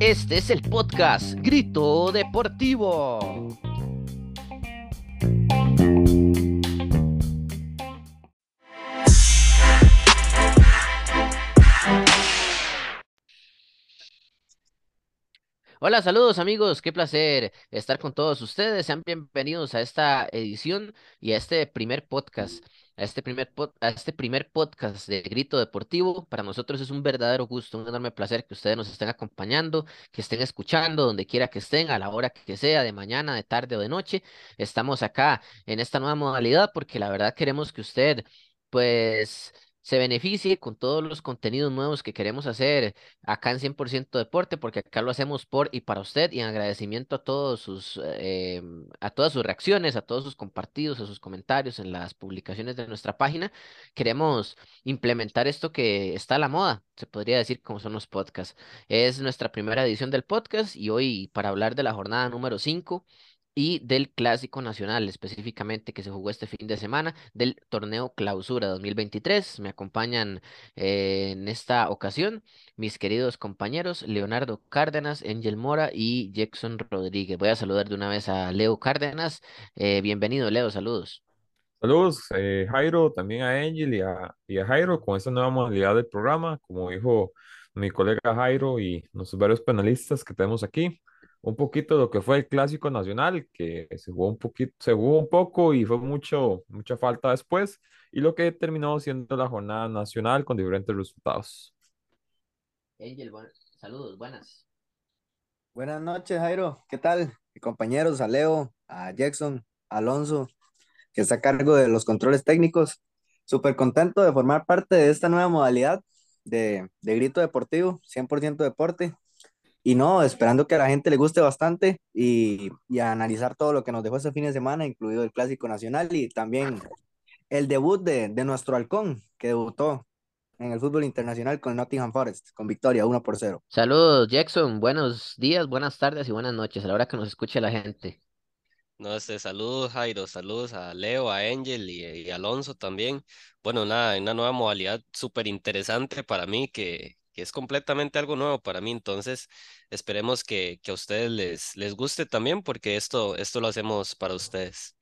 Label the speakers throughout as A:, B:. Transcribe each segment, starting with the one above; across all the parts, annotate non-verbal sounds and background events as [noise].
A: Este es el podcast Grito Deportivo. Hola, saludos amigos, qué placer estar con todos ustedes. Sean bienvenidos a esta edición y a este primer podcast, a este primer, a este primer podcast de Grito Deportivo. Para nosotros es un verdadero gusto, un enorme placer que ustedes nos estén acompañando, que estén escuchando donde quiera que estén, a la hora que sea, de mañana, de tarde o de noche. Estamos acá en esta nueva modalidad porque la verdad queremos que usted, pues se beneficie con todos los contenidos nuevos que queremos hacer acá en 100% Deporte, porque acá lo hacemos por y para usted y en agradecimiento a todos sus eh, a todas sus reacciones, a todos sus compartidos, a sus comentarios en las publicaciones de nuestra página. Queremos implementar esto que está a la moda, se podría decir como son los podcasts. Es nuestra primera edición del podcast y hoy para hablar de la jornada número 5 y del Clásico Nacional específicamente que se jugó este fin de semana del torneo Clausura 2023. Me acompañan eh, en esta ocasión mis queridos compañeros Leonardo Cárdenas, Angel Mora y Jackson Rodríguez. Voy a saludar de una vez a Leo Cárdenas. Eh, bienvenido, Leo, saludos.
B: Saludos, eh, Jairo, también a Angel y a, y a Jairo con esta nueva modalidad del programa, como dijo mi colega Jairo y nuestros varios panelistas que tenemos aquí un poquito de lo que fue el clásico nacional, que se jugó un poquito, se jugó un poco y fue mucho, mucha falta después, y lo que terminó siendo la jornada nacional con diferentes resultados.
A: Angel, saludos, buenas.
C: Buenas noches, Jairo. ¿Qué tal? Mi compañeros, a Leo, a Jackson, a Alonso, que está a cargo de los controles técnicos. Súper contento de formar parte de esta nueva modalidad de, de grito deportivo, 100% deporte y no, esperando que a la gente le guste bastante y, y analizar todo lo que nos dejó ese fin de semana, incluido el Clásico Nacional y también el debut de, de nuestro halcón, que debutó en el fútbol internacional con Nottingham Forest, con victoria 1 por 0.
A: Saludos, Jackson. Buenos días, buenas tardes y buenas noches a la hora que nos escuche la gente.
D: No, este, saludos Jairo, saludos a Leo, a Angel y, y Alonso también. Bueno, nada, una nueva modalidad súper interesante para mí que, que es completamente algo nuevo para mí. Entonces, esperemos que, que a ustedes les, les guste también, porque esto, esto lo hacemos para ustedes.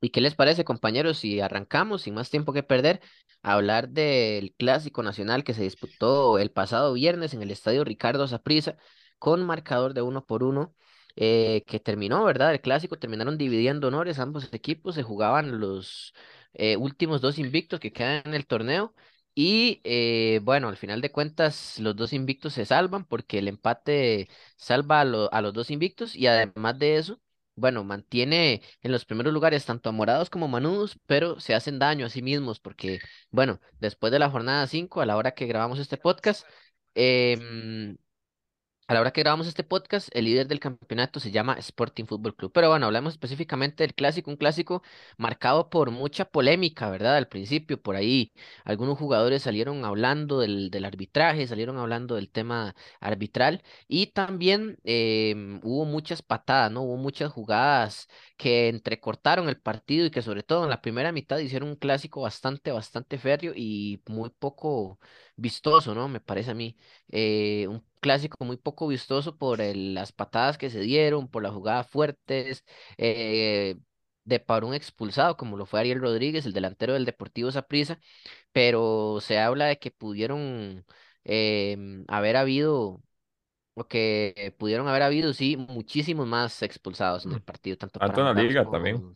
A: ¿Y qué les parece, compañeros, si arrancamos sin más tiempo que perder a hablar del clásico nacional que se disputó el pasado viernes en el estadio Ricardo Saprissa con marcador de uno por uno? Eh, que terminó, ¿verdad? El clásico terminaron dividiendo honores, ambos equipos se jugaban los eh, últimos dos invictos que quedan en el torneo y eh, bueno, al final de cuentas, los dos invictos se salvan porque el empate salva a, a, los dos invictos y además de eso, bueno, mantiene en los primeros lugares tanto a Morados como Manudos, pero se hacen daño a sí mismos porque, bueno, después de la jornada 5, a la hora que grabamos este podcast, eh, a la hora que grabamos este podcast, el líder del campeonato se llama Sporting Football Club. Pero bueno, hablamos específicamente del clásico, un clásico marcado por mucha polémica, ¿verdad? Al principio, por ahí, algunos jugadores salieron hablando del, del arbitraje, salieron hablando del tema arbitral y también em, hubo muchas patadas, ¿no? Hubo muchas jugadas que entrecortaron el partido y que sobre todo en la primera mitad hicieron un clásico bastante, bastante férreo y muy poco vistoso, ¿no? Me parece a mí. Eh, un clásico muy poco vistoso por las patadas que se dieron, por las jugadas fuertes, eh, de para un expulsado, como lo fue Ariel Rodríguez, el delantero del Deportivo Saprissa, pero se habla de que pudieron em, haber habido, o que pudieron haber habido, sí, muchísimos más expulsados en el mm. partido, tanto
B: para la liga también.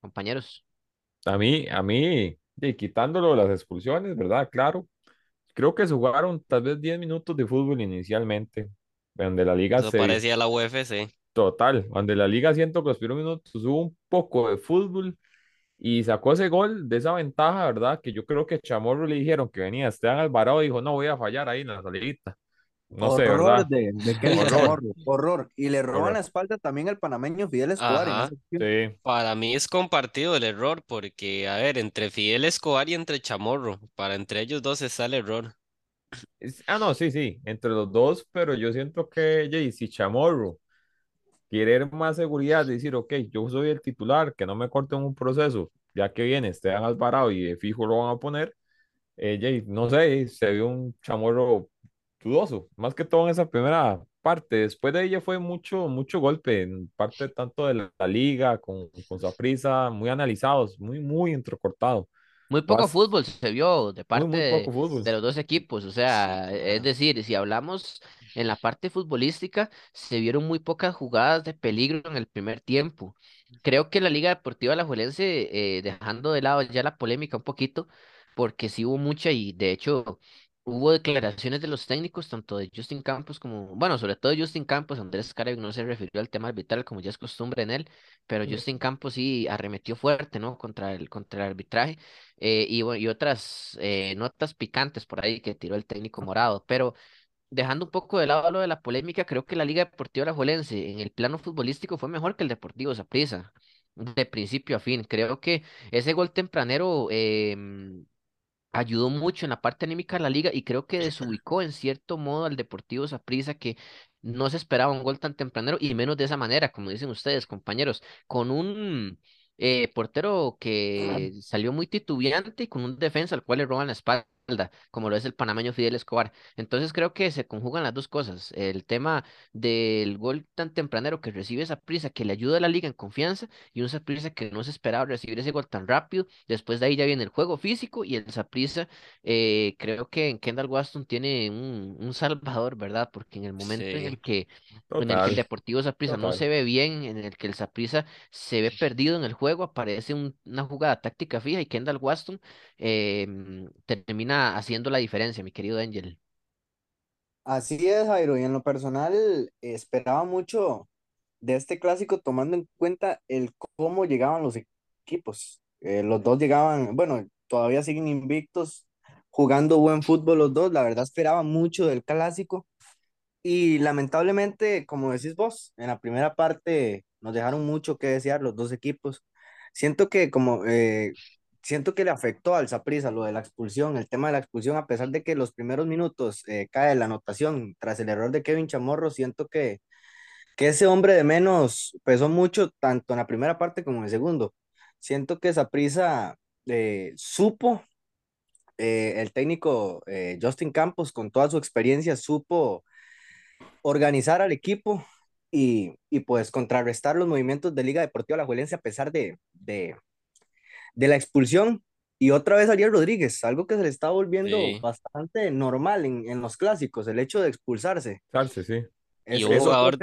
A: compañeros.
B: A mí, a mí, y quitándolo las expulsiones, ¿verdad? Claro. Creo que se jugaron tal vez 10 minutos de fútbol inicialmente, donde la liga
D: Eso parecía la UFC.
B: Total, donde la liga siento que los primeros minutos hubo un poco de fútbol y sacó ese gol de esa ventaja, ¿verdad? Que yo creo que Chamorro le dijeron que venía Esteban Alvarado y dijo, no voy a fallar ahí en la salidita. No sé, ¿verdad?
C: De, horror. horror. Y le roban la espalda también al panameño Fidel Escobar.
D: sí. Para mí es compartido el error, porque, a ver, entre Fidel Escobar y entre Chamorro, para entre ellos dos está el error.
B: ah, no, sí, sí, entre los dos, pero yo siento que, Jay, si Chamorro quiere más seguridad, decir, ok, yo soy el titular, que no me corten un proceso, ya que viene Esteban Alvarado y de fijo lo van a poner, eh, Jay, no sé, se vio un chamorro dudoso, más que todo en esa primera parte. Después de ella fue mucho, mucho golpe, en parte tanto de la, la liga con, con prisa muy analizados, muy, muy entrecortado.
A: Muy poco
B: Vas,
A: fútbol se vio de parte
B: muy
A: de, los dos equipos, o sea, es decir, si hablamos en la parte futbolística, se vieron muy pocas jugadas de peligro en el primer tiempo. Creo que la Liga Deportiva Alajuelense, eh, dejando de lado ya la polémica un poquito, porque sí hubo mucha y de hecho hubo declaraciones de los técnicos, tanto de Justin Campos como, bueno, sobre todo Justin Campos, Andrés Caravik no se refirió al tema arbitral como ya es costumbre en él, pero Justin Campos sí arremetió fuerte, ¿no? Contra el, contra el arbitraje eh, y, y otras eh, notas picantes por ahí que tiró el técnico morado. Pero dejando un poco de lado lo de la polémica, creo que la Liga Deportiva Alajuelense en el plano futbolístico fue mejor que el Deportivo Saprissa, de principio a fin. Creo que ese gol tempranero em, ayudó mucho en la parte anímica de la liga y creo que desubicó en cierto modo al Deportivo Saprissa que no se esperaba un gol tan tempranero y menos de esa manera, como dicen ustedes, compañeros, con un eh, portero que salió muy titubeante y con un defensa al cual le roban la espalda, como lo es el panameño Fidel Escobar. Entonces creo que se conjugan las dos cosas, el tema del gol tan tempranero que recibe esa prisa que le ayuda a la liga en confianza y un Saprissa que no se esperaba recibir ese gol tan rápido. Después de ahí ya viene el juego físico y el Saprissa, eh, creo que en Kendall Waston tiene un, un salvador, ¿verdad? Porque en el momento en el que en el que el Deportivo Saprissa no se ve bien, en el que el Saprissa se ve perdido en el juego, aparece un- una jugada táctica fija y Kendall Waston eh, mm, haciendo la diferencia, mi querido Angel.
C: Así es, Jairo, y en lo personal esperaba mucho de este clásico tomando en cuenta el cómo llegaban los equipos. Eh, los dos llegaban, bueno, todavía siguen invictos, jugando buen fútbol los dos. La verdad esperaba mucho del clásico y lamentablemente, como decís vos, en la primera parte nos dejaron mucho que desear los dos equipos. Siento que como eh, siento que le afectó al Saprissa lo de la expulsión, el tema de la expulsión, a pesar de que los primeros minutos eh, cae la anotación tras el error de Kevin Chamorro, siento que que ese hombre de menos pesó mucho tanto en la primera parte como en el segundo. Siento que Saprissa eh, supo, eh, el técnico eh, Justin Campos con toda su experiencia supo organizar al equipo y, y pues contrarrestar los movimientos de Liga Deportiva Alajuelense a pesar de, de la expulsión. Y otra vez Ariel Rodríguez, algo que se le está volviendo
D: sí.
C: bastante normal en, en los clásicos, el hecho de expulsarse.
B: Salse, sí.
D: Y un jugador.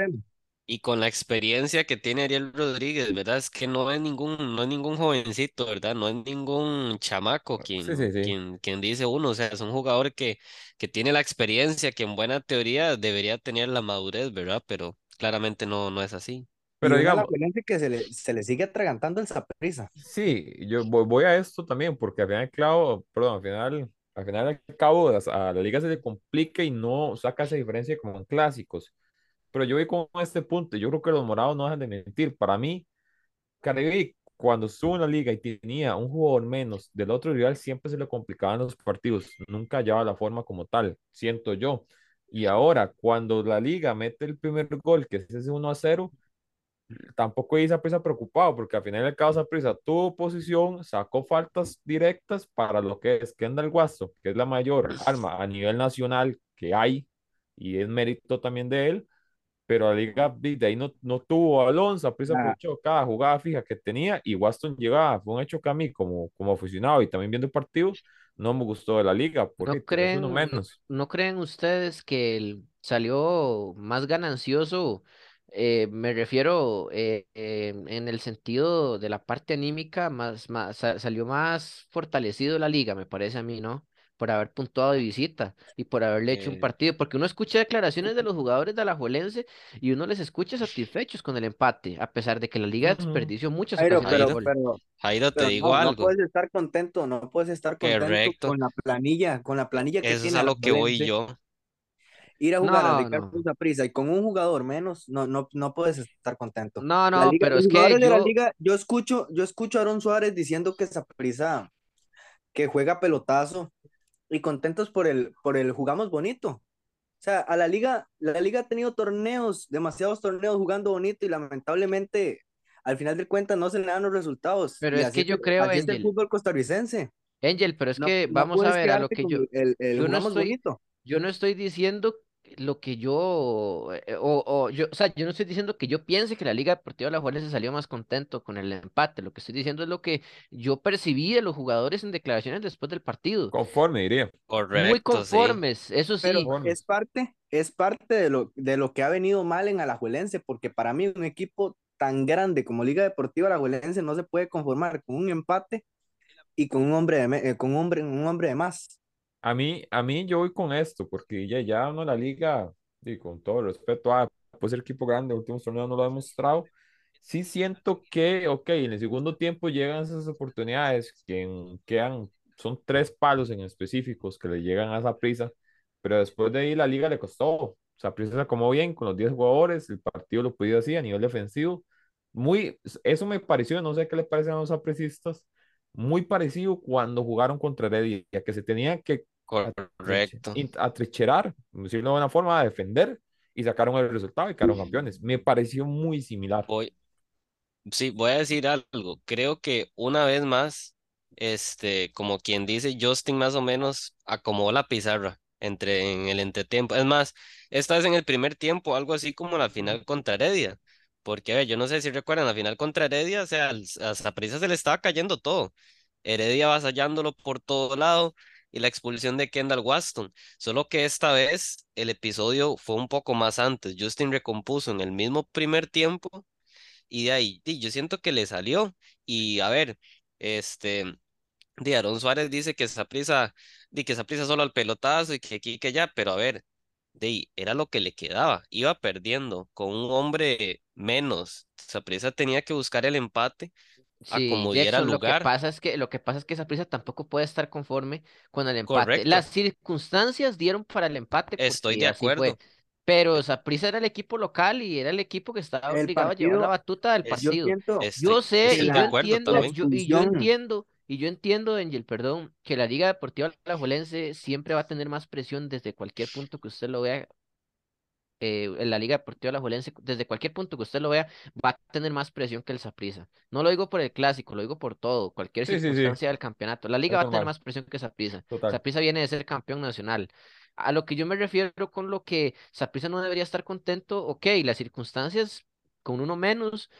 D: Y con la experiencia que tiene Ariel Rodríguez, ¿verdad? Es que no es ningún, no es ningún jovencito, ¿verdad? No es ningún chamaco
B: Sí,
D: quien,
B: sí, sí.
D: quien, quien dice uno, o sea, es un jugador que, que tiene la experiencia, que en buena teoría debería tener la madurez, ¿verdad? Pero claramente no, no es así.
B: Pero digamos,
C: Alajuelense que se le, se le sigue atragantando el Saprissa.
B: Sí, yo voy, voy a esto también porque al final clavo, perdón, al final, al final del cabo a, la liga se le complica y no saca esa diferencia como en clásicos. Pero yo voy con este punto, yo creo que los morados no dejan de mentir. Para mí, Caribe cuando estuvo en la liga y tenía un jugador menos del otro rival, siempre se le complicaban los partidos, nunca hallaba la forma como tal, siento yo. Y ahora, cuando la liga mete el primer gol, que es ese 1 a 0, tampoco hice prisa preocupado, porque al final del caso prisa tuvo posición, sacó faltas directas para lo que es Kendall Guasto, que es la mayor arma a nivel nacional que hay, y es mérito también de él, pero la liga de ahí no, no tuvo a Alonso, prisa
C: Ah,
B: aprovechó cada jugada fija que tenía, y Waston llegaba, fue un hecho que a mí como, como aficionado y también viendo el partido, no me gustó de la liga, porque
A: ¿No creen,
B: menos.
A: no creen ustedes que el salió más ganancioso? Eh, me refiero eh, eh, en el sentido de la parte anímica, más, más sa- salió más fortalecido la liga, me parece a mí, ¿no? Por haber puntuado de visita y por haberle hecho un
D: Eh,
A: partido, porque uno escucha declaraciones de [laughs] los jugadores de Alajuelense y uno les escucha satisfechos con el empate, a pesar de que la liga desperdició muchas
C: Jairo,
A: ocasiones de
C: pero,
D: Jairo,
A: gol.
C: pero,
D: Jairo, te
C: pero
D: digo
C: no, no
D: algo,
C: puedes estar contento, no puedes estar contento
D: correcto,
C: con la planilla, con la planilla que
D: eso es
C: tiene
D: a lo que voy
C: Alajuelense,
D: yo,
C: ir a jugar
A: No,
C: Ricardo
A: no,
C: Saprissa y con un jugador menos, no, no, no puedes estar contento.
A: no, no,
C: liga,
A: pero es que
C: de la
A: yo,
C: liga, yo escucho, yo escucho a Aaron Suárez diciendo que Saprissa, que juega pelotazo y contentos por el, por el jugamos bonito. O sea, a la liga, la liga ha tenido torneos, demasiados torneos jugando bonito y lamentablemente al final de cuentas no se le dan los resultados.
A: pero
C: Y
A: es
C: así
A: que yo creo,
C: es el fútbol costarricense.
A: Angel, pero es
C: No,
A: que
C: no
A: vamos a ver a lo que yo,
C: el, el
A: yo no estoy,
C: bonito.
A: Yo no estoy diciendo lo que yo, eh, o, o yo, o sea, yo no estoy diciendo que yo piense que la Liga Deportiva Alajuelense salió más contento con el empate. Lo que estoy diciendo es lo que yo percibí de los jugadores en declaraciones después del partido.
B: Conforme, diría.
A: Muy
D: Correcto, sí.
A: conformes, eso sí.
C: Es parte, es parte de lo, de lo que ha venido mal en Alajuelense, porque para mí un equipo tan grande como Liga Deportiva Alajuelense no se puede conformar con un empate y con un hombre de, me- eh, con un hombre, un hombre de más.
B: A mí, a mí yo voy con esto, porque ya, ya no la liga, y con todo el respeto, a pues el equipo grande, últimos torneos no lo ha demostrado. Sí siento que, ok, en el segundo tiempo llegan esas oportunidades que quedan, son tres palos en específicos que le llegan a esa prisa, pero después de ahí la liga le costó. Saprissa se acomodó bien con los 10 jugadores, el partido lo podía así a nivel defensivo. Muy, eso me pareció, no sé qué le parecen a los aprecistas, muy parecido cuando jugaron contra Heredia, que se tenían que
D: Correcto.
B: int- atrincherar, decirlo de buena forma, a defender y sacaron el resultado y quedaron campeones. Me pareció muy similar.
D: Voy, sí, voy a decir algo. Creo que una vez más, este, como quien dice, Justin más o menos acomodó la pizarra entre en el entretiempo. Es más, esta vez en el primer tiempo, algo así como la final contra Heredia. Porque, a ver, yo no sé si recuerdan, la final contra Heredia, o sea, a Saprissa se le estaba cayendo todo. Heredia avasallándolo por todo lado y la expulsión de Kendall Waston. Solo que esta vez el episodio fue un poco más antes. Justin recompuso en el mismo primer tiempo y de ahí, di, yo siento que le salió. Y a ver, este, de Aaron Suárez dice que Saprissa, di que Saprissa solo al pelotazo y que aquí y que allá, pero a ver, de era lo que le quedaba. Iba perdiendo con un hombre menos. Saprissa tenía que buscar el empate a
A: Sí,
D: como diera
A: Jackson, lo que pasa es que lo que pasa es que prisa tampoco puede estar conforme con el empate. Las circunstancias dieron para el empate
D: estoy de
A: así fue.
D: acuerdo.
A: Pero Saprissa era el equipo local y era el equipo que estaba
C: El
A: obligado a llevar la batuta del
C: yo
A: partido. Yo sé y yo
D: acuerdo
A: entiendo, yo, y yo entiendo, y yo entiendo, Angel, perdón, que la Liga Deportiva Alajuelense siempre va a tener más presión desde cualquier punto que usted lo vea eh, en la Liga Deportiva Alajuelense, desde cualquier punto que usted lo vea, va a tener más presión que el Saprissa. No lo digo por el clásico, lo digo por todo, cualquier
B: Sí, sí, sí,
A: circunstancia del campeonato. La Liga va a tener más presión que Saprissa.
B: total.
A: Saprissa viene de ser campeón nacional. A lo que yo me refiero con lo que Saprissa no debería estar contento, ok, las circunstancias con uno menos,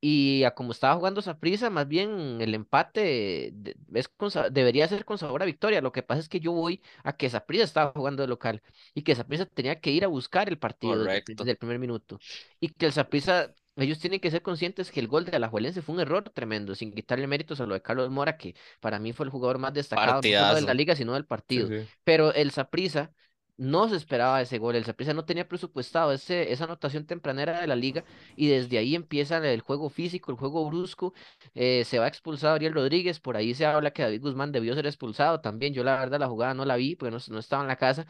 A: y a como estaba jugando Saprissa, más bien el empate de- es con debería ser con sabor a victoria. Lo que pasa es que yo voy a que Saprissa estaba jugando de local y que Saprissa tenía que ir a buscar el partido desde, el desde primer minuto. Y que el Saprissa, ellos tienen que ser conscientes que el gol de Alajuelense fue un error tremendo, sin quitarle méritos a lo de Carlos Mora, que para mí fue el jugador más destacado, no solo de la liga, sino del partido.
B: sí.
A: Pero el Saprissa no se esperaba ese gol. El Saprissa no tenía presupuestado ese, esa anotación tempranera de la liga y desde ahí empieza el juego físico, el juego brusco. eh, se va expulsado Ariel Rodríguez. Por ahí se habla que David Guzmán debió ser expulsado también. Yo la verdad la jugada no la vi porque no, no estaba en la casa.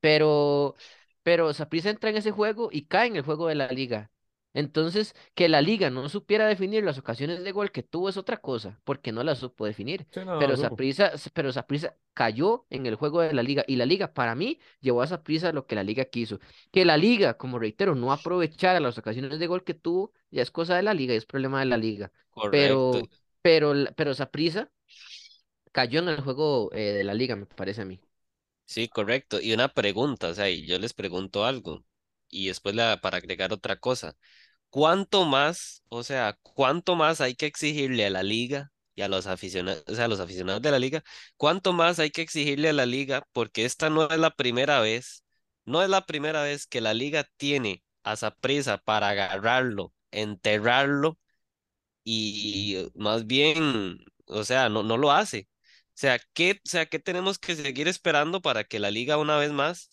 A: Pero, pero entra en ese juego y cae en el juego de la liga. Entonces, que la liga no supiera definir las ocasiones de gol que tuvo es otra cosa, porque no las supo definir.
B: Sí, no, no
A: Pero. Saprissa, pero Saprissa cayó en el juego de la liga y la liga para mí llevó a Saprissa lo que la liga quiso. Que la liga, como reitero, no aprovechara las ocasiones de gol que tuvo, ya es cosa de la liga es problema de la liga.
D: Correcto.
A: Pero, pero, pero Saprissa cayó en el juego eh, de la liga, me parece a mí.
D: Sí, correcto. Y una pregunta, o sea, y yo les pregunto algo y después la, para agregar otra cosa. ¿Cuánto más, o sea, cuánto más hay que exigirle a la liga y a los aficionados, o sea, a los aficionados de la liga? ¿Cuánto más hay que exigirle a la liga? Porque esta no es la primera vez, no es la primera vez que la liga tiene a prisa para agarrarlo, enterrarlo y más bien, o sea, no, no lo hace. O sea, ¿qué, o sea, ¿qué tenemos que seguir esperando para que la liga una vez más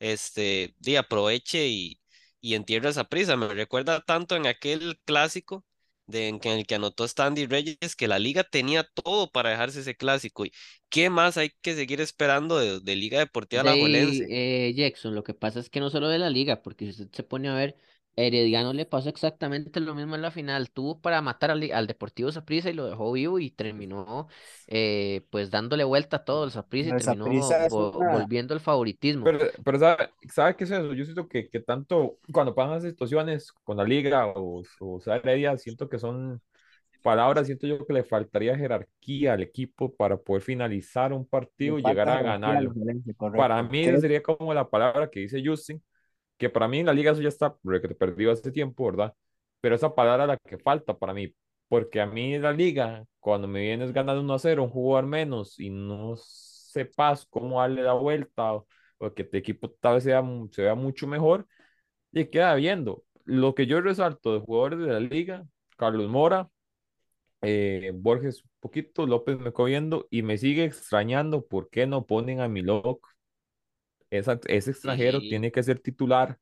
D: este, di, aproveche y, y entierre esa prisa? Me recuerda tanto en aquel clásico de, en, en el que anotó Standy Reyes que la liga tenía todo para dejarse ese clásico. ¿Y qué más hay que seguir esperando de, de Liga Deportiva
A: De
D: Alajuelense?
A: eh, Jackson, lo que pasa es que no solo de la liga, porque si usted se pone a ver, Herediano le pasó exactamente lo mismo en la final. Tuvo para matar al, al Deportivo Saprissa y lo dejó vivo y terminó eh, pues dándole vuelta a todo el Saprissa y terminó vo-
C: una,
A: volviendo el favoritismo.
B: Pero, pero ¿sabe, sabe qué es eso? Yo siento que, que tanto cuando pasan las situaciones con la liga o, o sea, Heredia, siento que son palabra, siento yo que le faltaría jerarquía al equipo para poder finalizar un partido y llegar
C: falta
B: a
C: al
B: ganarlo. Para mí sería como la palabra que dice Justin, que para mí en la liga eso ya está re- perdido hace tiempo, ¿verdad? Pero esa palabra la que falta para mí, porque a mí en la liga, cuando me vienes ganando 1 a 0, un jugador menos y no sepas cómo darle la vuelta o, o que tu equipo tal vez sea, se vea mucho mejor, y queda viendo. Lo que yo resalto de jugadores de la liga, Carlos Mora, eh, Borges un poquito, López me quedo viendo y me sigue extrañando por qué no ponen a Milok. Esa, ese extranjero
D: Y
B: tiene que ser titular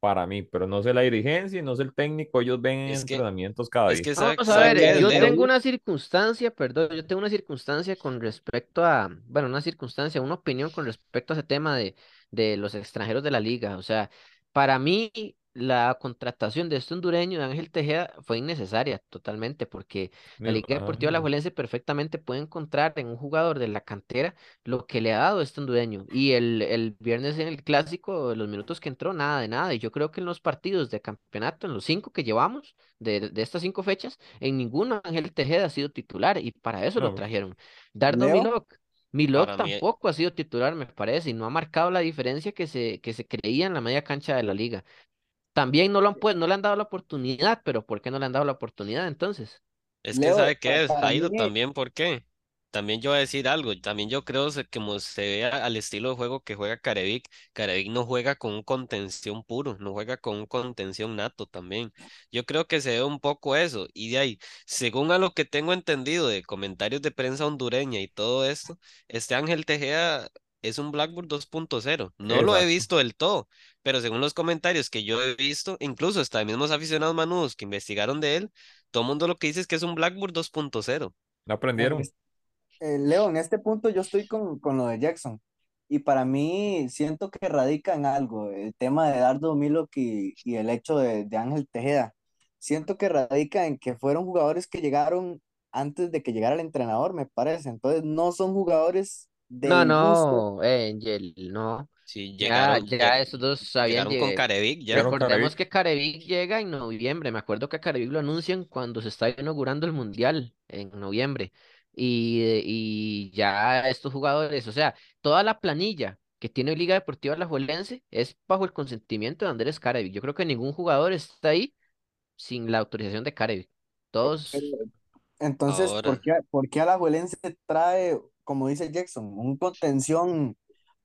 B: para mí, pero no sé la dirigencia y no sé el técnico, ellos ven
D: es que,
B: entrenamientos cada
D: es
B: día.
D: que sabe,
A: Vamos a
D: sabe
A: ver, yo
D: Leo.
A: tengo una circunstancia, perdón, yo tengo una circunstancia con respecto a, bueno, una circunstancia, una opinión con respecto a ese tema de, de los extranjeros de la liga. O sea, para mí la contratación de este hondureño, de Ángel Tejeda, fue innecesaria totalmente, porque la Liga Deportiva
B: ajá.
A: Alajuelense perfectamente puede encontrar en un jugador de la cantera lo que le ha dado este hondureño. Y el, el viernes en el clásico, los minutos que entró, nada de nada. Y yo creo que en los partidos de campeonato, en los cinco que llevamos, de, de estas cinco fechas, en ninguno Ángel Tejeda ha sido titular y para eso lo trajeron. Dardo
C: Leo,
A: Milok,
D: mí,
A: tampoco ha sido titular, me parece, y no ha marcado la diferencia que se, que se creía en la media cancha de la liga. También no lo han, pues, no le han dado la oportunidad, pero ¿por qué no le han dado la oportunidad entonces?
D: Es que
C: Leo,
D: sabe qué es,
C: mí,
D: Jairo, también, ¿por qué? También yo voy a decir algo, también yo creo se- como se ve al estilo de juego que juega Carevic, Carevic no juega con un contención puro, no juega con un contención nato también. Yo creo que se ve un poco eso, y de ahí, según a lo que tengo entendido de comentarios de prensa hondureña y todo esto, este Ángel Tejeda es un Blackburn 2.0, no lo he visto del todo, pero según los comentarios que yo he visto, incluso hasta mismos aficionados manudos que investigaron de él, todo el mundo lo que dice es que es un Blackboard 2.0.
B: No
C: en
B: aprendieron.
C: es- eh, Leo, en este punto yo estoy con, con lo de Jackson. Y para mí siento que radica en algo, el tema de Dardo Milok y, y el hecho de, de Ángel Tejeda. Siento que radica en que fueron jugadores que llegaron antes de que llegara el entrenador, me parece. Entonces no son jugadores
A: No, no, eh, Angel, no.
D: Sí,
A: Ya,
D: llegaron,
A: ya esos dos habían
D: llegaron con
A: llegado.
D: Carevic ya.
A: Recordemos
B: Carevic.
A: que Carevic llega en noviembre. Me acuerdo que a Carevic lo anuncian cuando se está inaugurando el Mundial en noviembre. Y, eh, y ya estos jugadores, o sea, toda la planilla que tiene Liga Deportiva Alajuelense es bajo el consentimiento de Andrés Carevic. Yo creo que ningún jugador está ahí sin la autorización de Carevic. Todos,
C: entonces, ¿por
D: Ahora,
C: qué, por qué Alajuelense trae, como dice Jackson, un contención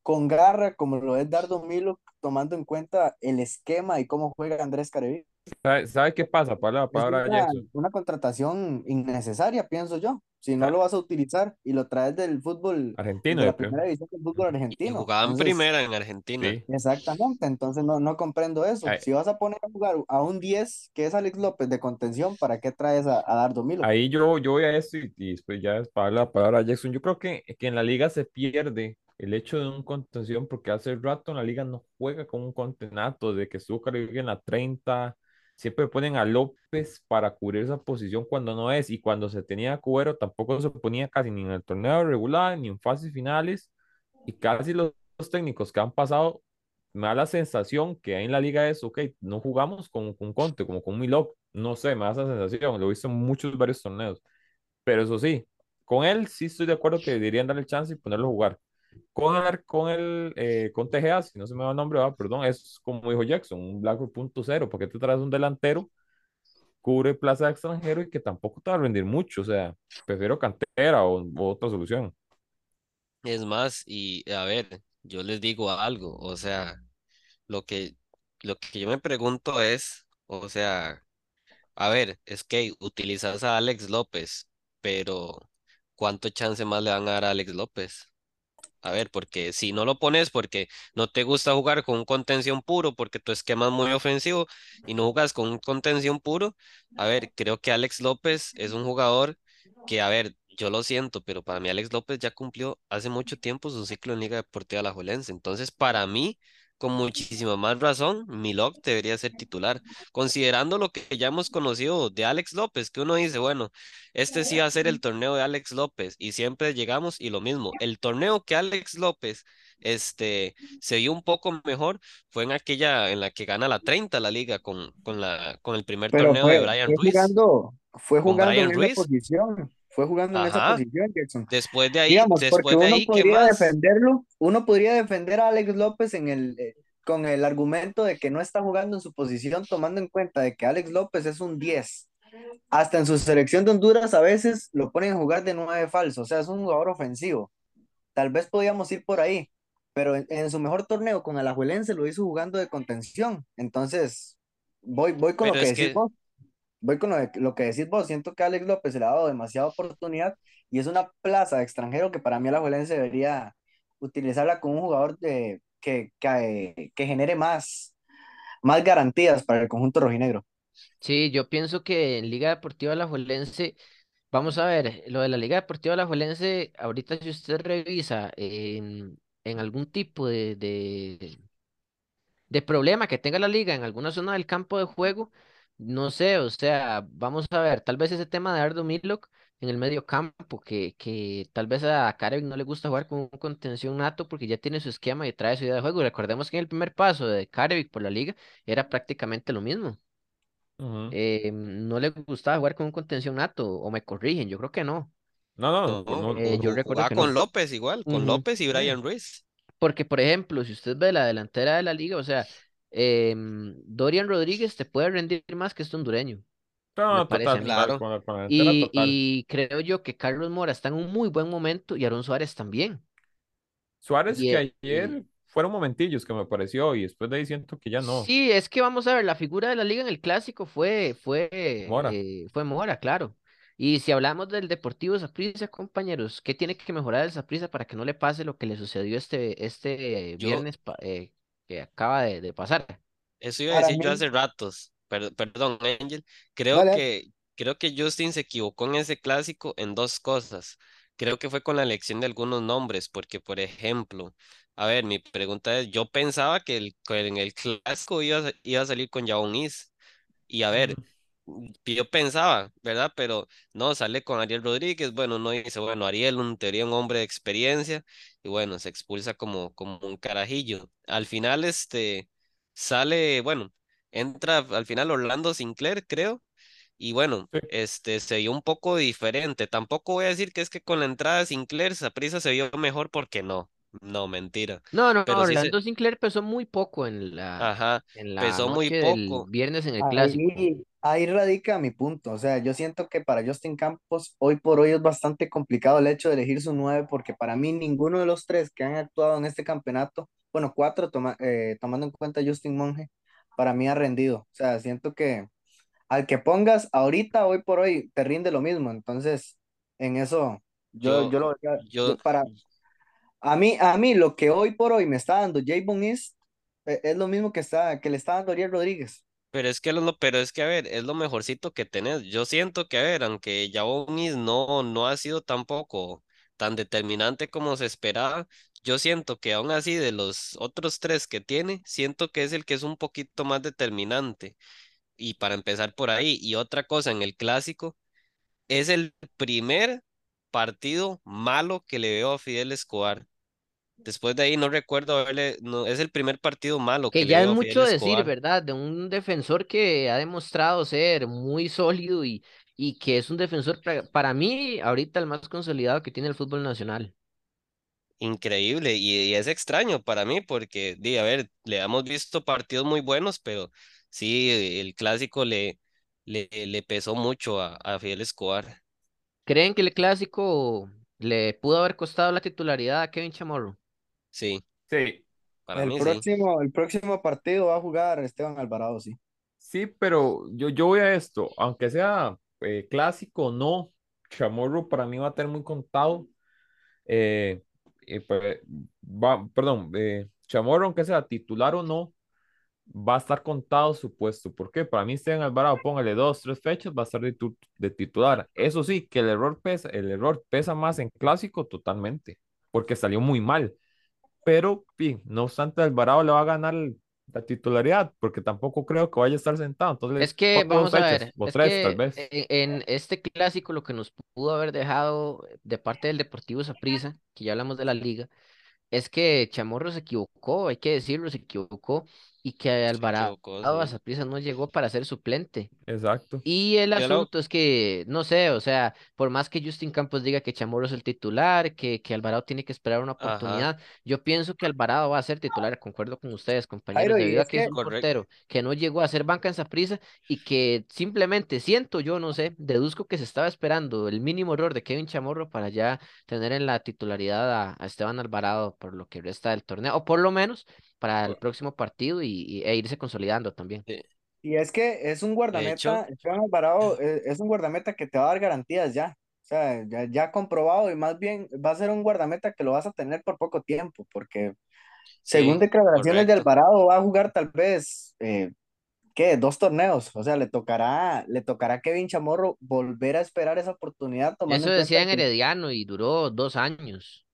C: con garra como lo es Dardo Milok, tomando en cuenta el esquema y cómo juega Andrés Carevic?
B: ¿Sabe, sabe qué pasa? Para
C: una,
B: Jackson.
C: una contratación innecesaria, pienso yo. Si no lo vas a utilizar y lo traes del fútbol,
B: Argentino,
C: de la primera división del fútbol
D: y, y
C: argentino.
D: jugaban
C: Entonces,
D: primera en Argentina.
B: Sí.
C: exactamente, entonces no, no comprendo eso.
B: Ahí,
C: Si vas a poner a jugar a un 10 que es Alex López de contención, ¿para qué traes a, a Dardo Milok?
B: ahí yo, yo voy a esto y, y después ya es para la palabra Jackson. Yo creo que, que en la liga se pierde el hecho de un contención porque hace rato en la liga no juega con un contenato, de que estuvo Caribe en la 30, siempre ponen a López para cubrir esa posición cuando no es, y cuando se tenía a Cuero tampoco se ponía casi ni en el torneo regular ni en fases finales, y casi los, técnicos que han pasado, me da la sensación que en la liga es, ok, no jugamos con, con Conte, como con Milok, no sé, me da esa sensación, lo he visto en muchos, varios torneos, pero eso sí, con él sí estoy de acuerdo que deberían darle chance y ponerlo a jugar. Con el, con el eh, Tejeda, si no se me va el nombre, perdón, es como dijo Jackson, un Blackburn punto cero, porque tú traes un delantero, cubre plaza de extranjero y que tampoco te va a rendir mucho, o sea, prefiero cantera o, o otra solución.
D: Es más, y a ver, yo les digo algo, o sea, lo que, lo que yo me pregunto es, o sea, a ver, es que utilizas a Alex López, pero ¿cuánto chance más le van a dar a Alex López? A ver, porque si no lo pones porque no te gusta jugar con un contención puro, porque tu esquema es muy ofensivo y no jugas con un contención puro, a ver, creo que Alex López es un jugador que, a ver, yo lo siento, pero para mí Alex López ya cumplió hace mucho tiempo su ciclo en Liga Deportiva Alajuelense. Entonces, para mí, con muchísima más razón, Milok debería ser titular, considerando lo que ya hemos conocido de Alex López, que uno dice, bueno, este sí va a ser el torneo de Alex López, y siempre llegamos y lo mismo, el torneo que Alex López este, se vio un poco mejor fue en aquella en la que gana la 30 la liga con, con, la, con el primer
C: Pero
D: torneo de Brian
C: fue
D: Ruiz.
C: jugando, fue jugando en
D: Ruiz.
C: posición, fue jugando en esa posición, Jackson.
D: Después de ahí,
C: Digamos,
D: después
C: porque
D: de
C: uno
D: ahí, ¿qué
C: podría
D: más?
C: defenderlo, uno podría defender a Alex López en el, eh, con el argumento de que no está jugando en su posición, tomando en cuenta de que Alex López es un 10. Hasta en su selección de Honduras a veces lo ponen a jugar de 9 falso, o sea, es un jugador ofensivo. Tal vez podíamos ir por ahí, pero en, en su mejor torneo con Alajuelense lo hizo jugando de contención. Entonces, voy, voy con lo que decís
D: que,
C: vos. Voy con lo, de- lo que decís vos. Siento que Alex López se le ha dado demasiada oportunidad y es una plaza de extranjero que para mí Alajuelense debería utilizarla con un jugador de, que, que, que genere más, más garantías para el conjunto rojinegro.
A: Sí, yo pienso que en Liga Deportiva Alajuelense, vamos a ver, lo de la Liga Deportiva Alajuelense, ahorita si usted revisa en, en algún tipo de, de, de problema que tenga la liga en alguna zona del campo de juego, no sé, o sea, vamos a ver, tal vez ese tema de Ardo Midlock en el medio campo, que, que tal vez a Karevic no le gusta jugar con un contención nato porque ya tiene su esquema y trae su idea de juego. Recordemos que en el primer paso de Karevic por la liga era prácticamente lo mismo. Eh, no le gustaba jugar con un contención nato, o me corrigen, yo creo que no.
B: No, no,
D: no,
B: no,
A: Eh, yo recuerdo que
D: con
A: no.
D: López igual, con. López y. Brian Ruiz.
A: Porque, por ejemplo, si usted ve la delantera de la liga, o sea, em, Dorian Rodríguez te puede rendir más que este hondureño, me
B: No,
A: parece
B: total,
D: Claro.
B: con con
A: Y,
B: total.
A: y creo yo que Carlos Mora está en un muy buen momento y Aaron Suárez también.
B: Suárez
A: Y,
B: que
A: y-
B: ayer fueron momentillos que me pareció y después de ahí siento que ya no.
A: sí, es que vamos a ver, la figura de la liga en el clásico fue, fue,
B: Mora.
A: eh, fue Mora, claro. Y si hablamos del Deportivo Saprissa, compañeros, ¿qué tiene que mejorar el Saprissa para que no le pase lo que le sucedió este, este viernes eh, que acaba de, de pasar?
D: Eso iba a decir yo hace ratos. Per- perdón, Angel. Creo que, creo que Justin se equivocó en ese clásico en dos cosas. Creo que fue con la elección de algunos nombres, porque, por ejemplo, a ver, mi pregunta es, yo pensaba que, el, que en el clásico iba, iba a salir con Jabón Is. Y a ver, yo pensaba, ¿verdad? Pero no, sale con Ariel Rodríguez. Bueno, no dice, bueno, Ariel, en teoría un hombre de experiencia, y bueno, se expulsa como, como un carajillo. Al final, este, sale, bueno, entra al final Orlando Sinclair, creo, y bueno,
B: sí.
D: este, se vio un poco diferente. Tampoco voy a decir que es que con la entrada de Sinclair, Saprissa se vio mejor porque no, no, mentira.
A: No, no, no,
D: Pero sí se,
A: Orlando Sinclair pesó muy poco en la,
D: ajá,
A: en la
D: pesó muy poco.
A: viernes en el clásico.
C: Ahí, radica mi punto. O sea, yo siento que para Justin Campos hoy por hoy es bastante complicado el hecho de elegir su nueve, porque para mí ninguno de los tres que han actuado en este campeonato, bueno, cuatro toma- eh, tomando en cuenta a Justin Monge, para mí ha rendido. O sea, siento que al que pongas ahorita, hoy por hoy, te rinde lo mismo. Entonces, en eso, yo,
D: Yo,
C: yo lo yo,
D: yo,
C: para, a mí, a mí lo que hoy por hoy me está dando Javon East eh, es lo mismo que está, que le está dando Ariel Rodríguez.
D: Pero es que lo, pero es que a ver, es lo mejorcito que tenés. Yo siento que a ver, aunque Yabonis no, no ha sido tampoco tan determinante como se esperaba, yo siento que aún así de los otros tres que tiene, siento que es el que es un poquito más determinante. Y para empezar por ahí, y otra cosa, en el clásico, es el primer partido malo que le veo a Fidel Escobar. Después de ahí no recuerdo haberle, no, es el primer partido malo
A: Que
D: que
A: ya es mucho decir. ¿verdad? De un defensor que ha demostrado ser muy sólido y, y que es un defensor para mí ahorita el más consolidado que tiene el fútbol nacional.
D: Increíble, y, y es extraño para mí porque, di, a ver, le hemos visto partidos muy buenos, pero sí, el clásico le, le, le pesó mucho a, a Fidel Escobar.
A: ¿Creen que el clásico le pudo haber costado la titularidad a Kevin Chamorro?
D: Sí,
B: Sí,
D: para
C: El
D: mí sí.
C: próximo, el próximo partido va a jugar Esteban Alvarado, sí.
B: sí, pero yo, yo voy a esto, aunque sea eh, clásico o no, Chamorro para mí va a tener muy contado. eh, eh, pues, va, perdón, eh, Chamorro, aunque sea titular o no, va a estar contado su puesto. ¿Por qué? Para mí, Esteban Alvarado, póngale dos, tres fechas, va a estar de, tu- de titular. Eso sí, que el error pesa, el error pesa más en clásico totalmente, porque salió muy mal. Pero no obstante, Alvarado le va a ganar la titularidad, porque tampoco creo que vaya a estar sentado. Entonces,
A: Es que, vamos a ver, es
B: tres tal vez.
A: en este clásico lo que nos pudo haber dejado de parte del Deportivo Saprissa, que ya hablamos de la liga, es que Chamorro se equivocó, hay que decirlo, se equivocó, y que Alvarado a
D: sí.
A: No llegó para ser suplente.
B: Exacto.
A: Y el
D: lo-
A: asunto es que, no sé, o sea, por más que Justin Campos diga que Chamorro es el titular, que, que Alvarado tiene que esperar una
D: Ajá.
A: oportunidad, yo pienso que Alvarado va a ser titular, concuerdo con ustedes, compañeros,
C: Jairo,
A: debido a que es un
D: Correcto.
A: portero que no llegó a ser banca en Saprissa y que simplemente siento yo, no sé, deduzco que se estaba esperando el mínimo error de Kevin Chamorro para ya tener en la titularidad a, a Esteban Alvarado por lo que resta del torneo, o por lo menos para el próximo partido y, y- e irse consolidando también.
C: Y es que es un
D: hecho-
C: guardameta, Esteban Alvarado es, es un guardameta que te va a dar garantías ya. O sea, ya, ya comprobado y más bien va a ser un guardameta que lo vas a tener por poco tiempo, porque según
D: Sí,
C: declaraciones de
D: correcto.
C: Alvarado va a jugar tal vez, eh, ¿qué? Dos torneos. O sea, le tocará, le tocará a Kevin Chamorro volver a esperar esa oportunidad
A: Eso decía en Herediano y duró dos años.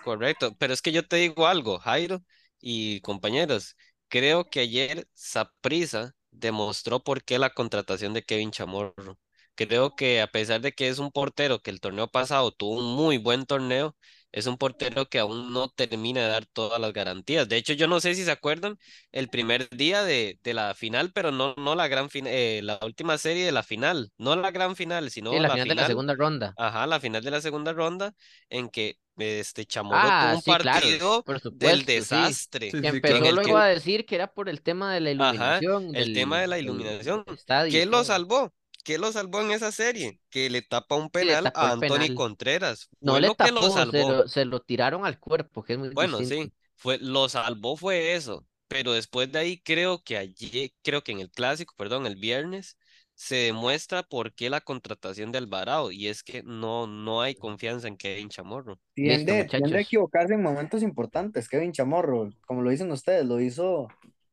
D: Correcto, pero es que yo te digo algo, Jairo y compañeros, creo que ayer Saprissa demostró por qué la contratación de Kevin Chamorro. Creo que a pesar de que es un portero que el torneo pasado tuvo un muy buen torneo, es un portero que aún no termina de dar todas las garantías. De hecho, yo no sé si se acuerdan el primer día de, de la final, pero no, no la gran final, la última serie de la final, no la gran final, sino
A: Sí, la
D: la
A: final de la
D: final.
A: segunda ronda.
D: Ajá, la final de la segunda ronda en que este Chamorro tuvo
A: Ah,
D: un
A: sí,
D: partido del
A: supuesto,
D: desastre.
B: Sí, sí,
A: empezó
B: claro.
A: luego
D: que-
A: a decir que era por el tema de la
D: Ajá,
A: iluminación.
D: el
A: del-
D: tema de la iluminación.
A: estadio
D: ¿Qué lo salvó? ¿Qué lo salvó en esa serie? Que le tapa un penal
A: tapó
D: a Anthony
A: penal.
D: Contreras.
A: No
D: Fue
A: le
D: lo que lo
A: tapó, se
D: salvó.
A: lo, se lo tiraron al cuerpo, que es muy
D: Bueno,
A: distinto.
D: sí, fue, lo salvó fue eso. Pero después de ahí creo que ayer, creo que en el clásico, perdón, el viernes, se demuestra por qué la contratación de Alvarado. Y es que no, no hay confianza en Kevin Chamorro.
C: Tiende,
A: Listo,
C: tiende a equivocarse en momentos importantes, Kevin Chamorro, como lo dicen ustedes, lo hizo,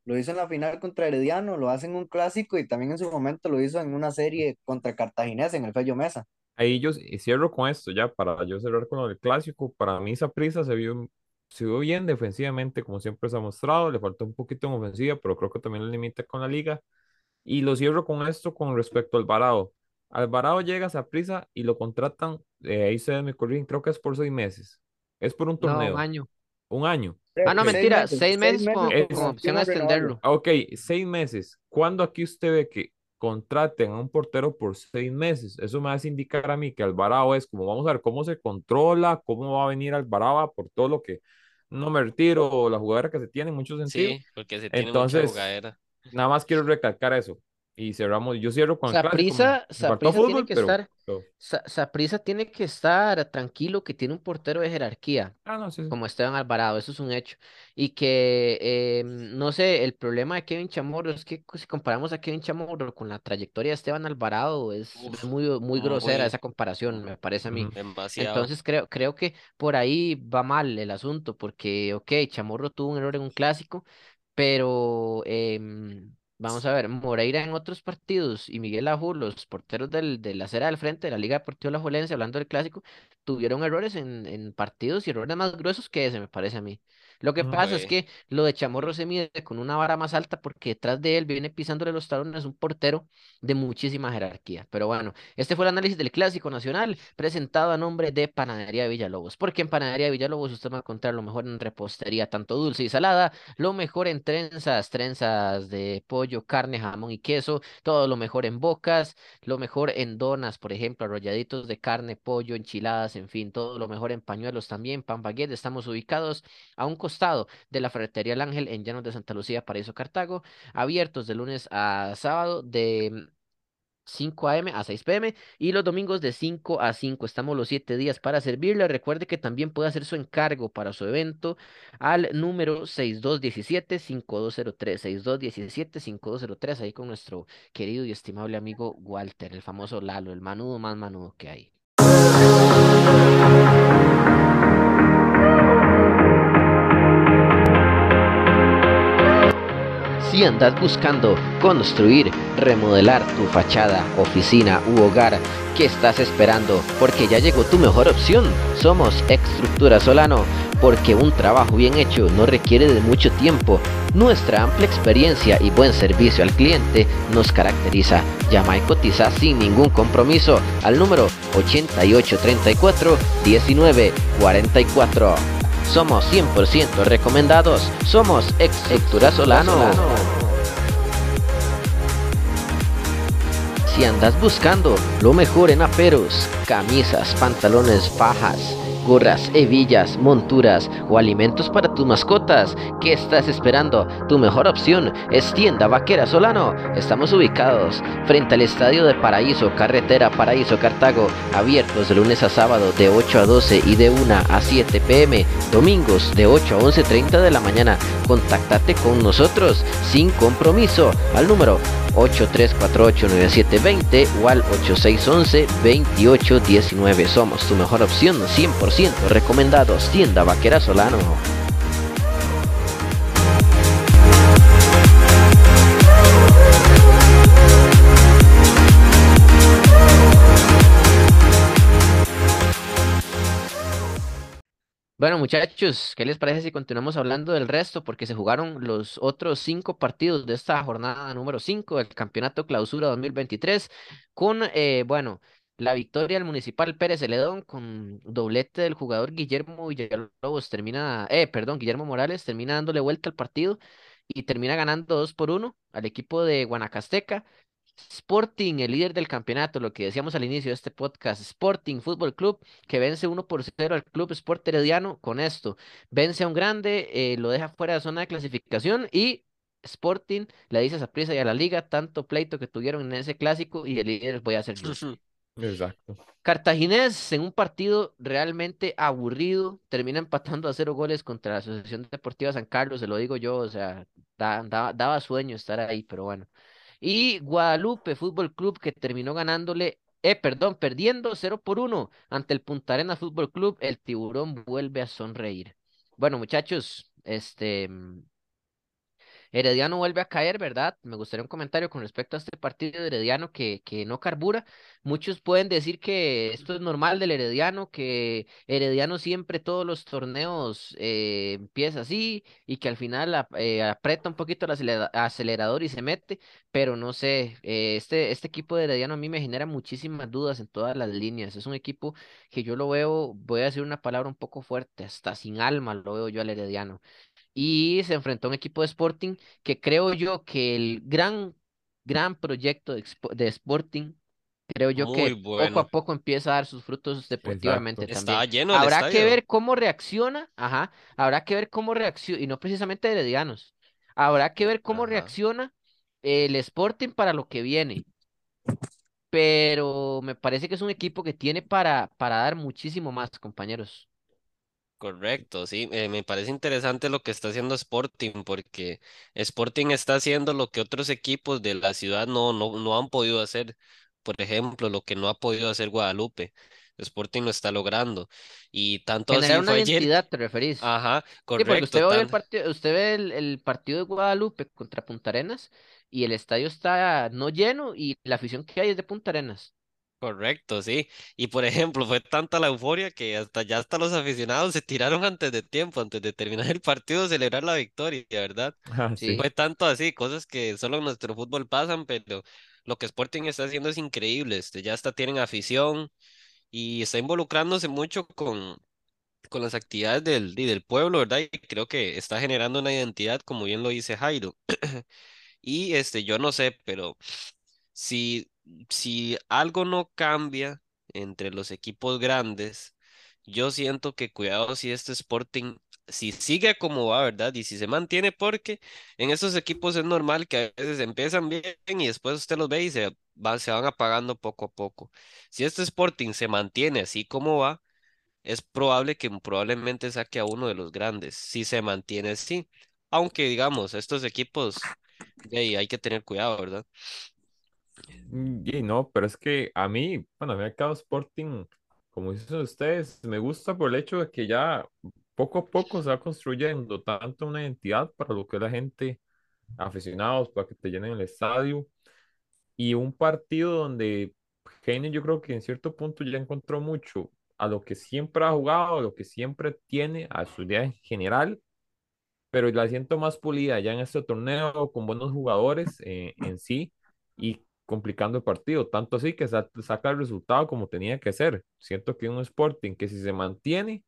C: lo hizo en la final contra Herediano, lo hace en un clásico y también en su momento lo hizo en una serie contra Cartaginés en el Fello Mesa.
B: Ahí yo cierro con esto ya para yo cerrar con el clásico. Para mí, prisa se vio, se vio bien defensivamente, como siempre se ha mostrado. Le faltó un poquito en ofensiva, pero creo que también lo limita con la liga. Y lo cierro con esto con respecto al Alvarado. Alvarado llega a prisa y lo contratan, eh, ahí se me corrigen, creo que es por seis meses. Es por un
A: No,
B: torneo,
A: un año.
B: un año.
A: Ah, no, mentira, seis meses con,
B: meses
A: con
B: con
A: opción a extenderlo.
B: Ok, seis meses. ¿Cuándo aquí usted ve que contraten a un portero por seis meses? Eso me hace indicar a mí que Alvarado es como, vamos a ver cómo se controla, cómo va a venir Alvarado por todo lo que no me retiro, la jugadora que se tiene en muchos sentidos.
D: Sí, porque se tiene mucha
B: Entonces,
D: jugadera.
B: Nada más quiero recalcar eso. Y cerramos, yo cierro con
A: Saprissa tiene que
B: pero-
A: estar, tiene que estar tranquilo que tiene un portero de jerarquía.
B: Ah, no, sí, sí.
A: como Esteban Alvarado, eso es un hecho. Y que, eh, no sé, el problema de Kevin Chamorro es que si comparamos a Kevin Chamorro con la trayectoria de Esteban Alvarado, es,
D: Uf,
A: muy, muy grosera
D: muy-
A: esa comparación, me parece a mí.
D: Demasiado.
A: Entonces creo, creo que por ahí va mal el asunto, porque, ok, Chamorro tuvo un error en un clásico, pero em, vamos a ver, Moreira en otros partidos y Miguel Ajú, los porteros del, de la acera del frente de la Liga Deportiva Alajuelense, hablando del clásico, tuvieron errores en, en partidos y errores más gruesos que ese, me parece a mí. Lo que
B: Ujú.
A: pasa es que lo de Chamorro se mide con una vara más alta porque detrás de él viene pisándole los talones un portero de muchísima jerarquía. Pero bueno, este fue el análisis del Clásico Nacional presentado a nombre de Panadería Villalobos. Porque en Panadería Villalobos usted va a encontrar lo mejor en repostería, tanto dulce y salada, lo mejor en trenzas, trenzas de pollo, carne, jamón y queso, todo lo mejor en bocas, lo mejor en donas, por ejemplo, arrolladitos de carne, pollo, enchiladas, en fin, todo lo mejor en pañuelos también, pan baguette. Estamos ubicados a un costado de la ferretería El Ángel en Llanos de Santa Lucía, Paraíso Cartago, abiertos de lunes a sábado de 5 a.m. a 6 p.m. y los domingos de 5 a 5. Estamos los 7 días para servirle. Recuerde que también puede hacer su encargo para su evento al número 6217-5203. 6217-5203, ahí con nuestro querido y estimable amigo Walter, el famoso Lalo, el manudo más manudo que hay. Si andas buscando construir, remodelar tu fachada, oficina u hogar, ¿qué estás esperando? Porque ya llegó tu mejor opción. Somos Estructura Solano. porque un trabajo bien hecho no requiere de mucho tiempo. Nuestra amplia experiencia y buen servicio al cliente nos caracteriza. Llama y cotiza sin ningún compromiso al número 8834 1944. Somos 100% recomendados. Somos Ex Solano. Si andas buscando lo mejor en aperos, camisas, pantalones, fajas, gorras, hebillas, monturas o alimentos para tus mascotas. ¿Qué estás esperando? Tu mejor opción es Tienda Vaquera Solano. Estamos ubicados frente al Estadio de Paraíso, carretera Paraíso Cartago, abiertos de lunes a sábado de 8 a 12 y de 1 a 7 pm, domingos de 8 a 11.30 de la mañana. Contáctate con nosotros sin compromiso al número 83489720 o al 8611-2819. Somos tu mejor opción, 100% recomendados. Tienda Vaquera Solano. Bueno, muchachos, ¿qué les parece si continuamos hablando del resto? Porque se jugaron los otros cinco partidos de esta jornada número 5 del Campeonato Clausura 2023 con, eh, bueno, la victoria del Municipal Pérez Celedón con doblete del jugador Guillermo Villalobos termina, eh, perdón, Guillermo Morales termina dándole vuelta al partido y termina ganando 2 por 1 al equipo de Guanacasteca. Sporting, el líder del campeonato, lo que decíamos al inicio de este podcast, Sporting Fútbol Club, que vence 1 por 0 al Club Sport Herediano con esto. Vence a un grande, eh, lo deja fuera de zona de clasificación y Sporting le dice a Saprissa y a la liga tanto pleito que tuvieron en ese clásico y el líder voy a hacer yo.
B: Exacto.
A: Cartaginés en un partido realmente aburrido, termina empatando a cero goles contra la Asociación Deportiva San Carlos, se lo digo yo, o sea, daba sueño estar ahí, pero bueno. Y Guadalupe Fútbol Club que terminó ganándole, eh, perdón, perdiendo 0 por 1 ante el Punta Arenas Fútbol Club. El tiburón vuelve a sonreír. Bueno, muchachos, este, Herediano vuelve a caer, ¿verdad? Me gustaría un comentario con respecto a este partido de Herediano que, que no carbura. Muchos pueden decir que esto es normal del Herediano, que Herediano siempre todos los torneos eh, empieza así y que al final eh, aprieta un poquito el acelerador y se mete, pero no sé, eh, este, este equipo de Herediano a mí me genera muchísimas dudas en todas las líneas. Es un equipo que yo lo veo, voy a decir una palabra un poco fuerte, hasta sin alma lo veo yo al Herediano y se enfrentó a un equipo de Sporting que creo yo que el gran, gran proyecto de, Sporting, creo yo que poco a poco empieza a dar sus frutos deportivamente también.
D: lleno
A: Habrá que ver cómo reacciona, ajá, habrá que ver cómo reacciona, y no precisamente Heredianos, habrá que ver cómo reacciona el Sporting para lo que viene. Pero me parece que es un equipo que tiene para, para dar muchísimo más, compañeros.
D: Correcto, sí, eh, me parece interesante lo que está haciendo Sporting, porque Sporting está haciendo lo que otros equipos de la ciudad no, no, no han podido hacer. Por ejemplo, lo que no ha podido hacer Guadalupe. Sporting lo está logrando. Y tanto
A: Generar
D: así
A: una
D: fue
A: identidad, te referís.
D: Ajá,
A: Sí, porque usted
D: correcto.
A: ve el partido, usted ve el, el partido de Guadalupe contra Punta Arenas y el estadio está no lleno y la afición que hay es de Punta Arenas.
D: Correcto, sí. Y por [laughs] ejemplo, fue tanta la euforia que hasta ya hasta los aficionados se tiraron antes de tiempo, antes de terminar el partido, celebrar la victoria, ¿verdad?
B: Ah, sí.
D: Fue tanto así, cosas que solo en nuestro fútbol pasan, pero lo que Sporting está haciendo es increíble. Este, ya hasta tienen afición y está involucrándose mucho con, con las actividades del, y del pueblo, ¿verdad? Y creo que está generando una identidad, como bien lo dice Jairo. [clears throat] Y este, yo no sé, pero si, si algo no cambia entre los equipos grandes, yo siento que cuidado si este Sporting, si sigue como va, ¿verdad? Y si se mantiene, porque en esos equipos es normal que a veces empiezan bien y después usted los ve y se van, se van apagando poco a poco. Si este Sporting se mantiene así como va, es probable que probablemente saque a uno de los grandes, si se mantiene así. Aunque digamos, estos equipos, ahí hay que tener cuidado, ¿verdad?
B: Mm, Y no, pero es que a mí, bueno, a mí acá Sporting, como dicen ustedes, me gusta por el hecho de que ya poco a poco se va construyendo tanto una identidad para lo que la gente, aficionados, para que te llenen el estadio, y un partido donde Heine yo creo que en cierto punto ya encontró mucho a lo que siempre ha jugado, a lo que siempre tiene, a su idea en general, pero la siento más pulida ya en este torneo, con buenos jugadores eh, en sí y complicando el partido, tanto así que sa- saca el resultado como tenía que ser. Siento que un Sporting que si se mantiene,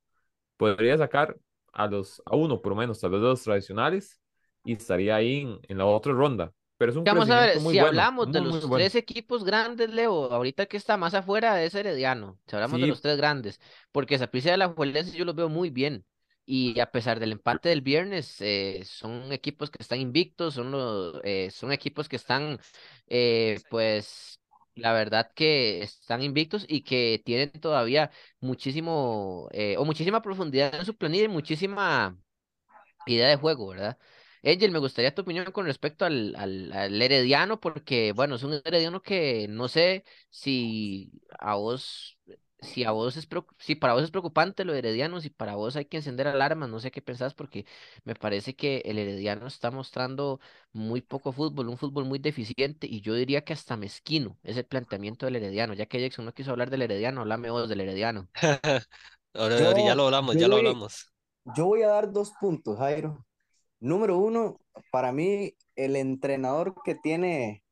B: podría sacar a los, a uno por lo menos, a los dos tradicionales y estaría ahí en, en la otra ronda. Pero es un
A: Vamos a ver,
B: crecimiento muy
A: si
B: bueno,
A: hablamos de
B: muy,
A: los
B: bueno.
A: tres equipos grandes, Leo, ahorita que está más afuera es Herediano. Si hablamos de los tres grandes, porque Saprissa y Alajuelense yo los veo muy bien. Y a pesar del empate del viernes, eh, son equipos que están invictos, son los, eh, son equipos que están, eh, pues, la verdad que están invictos y que tienen todavía muchísimo, eh, o muchísima profundidad en su planilla y muchísima idea de juego, ¿verdad? Angel, me gustaría tu opinión con respecto al, al, al Herediano, porque, bueno, es un Herediano que no sé si a vos, si a vos es, si para vos es preocupante lo de Herediano, si para vos hay que encender alarmas, no sé qué pensás, porque me parece que el Herediano está mostrando muy poco fútbol, un fútbol muy deficiente, y yo diría que hasta mezquino es el planteamiento del Herediano, ya que Jackson no quiso hablar del Herediano, háblame vos del Herediano. [laughs]
D: Ahora, ahora ya lo hablamos, ya lo hablamos.
C: yo voy a dar dos puntos, Jairo. Número uno, para mí, el entrenador que tiene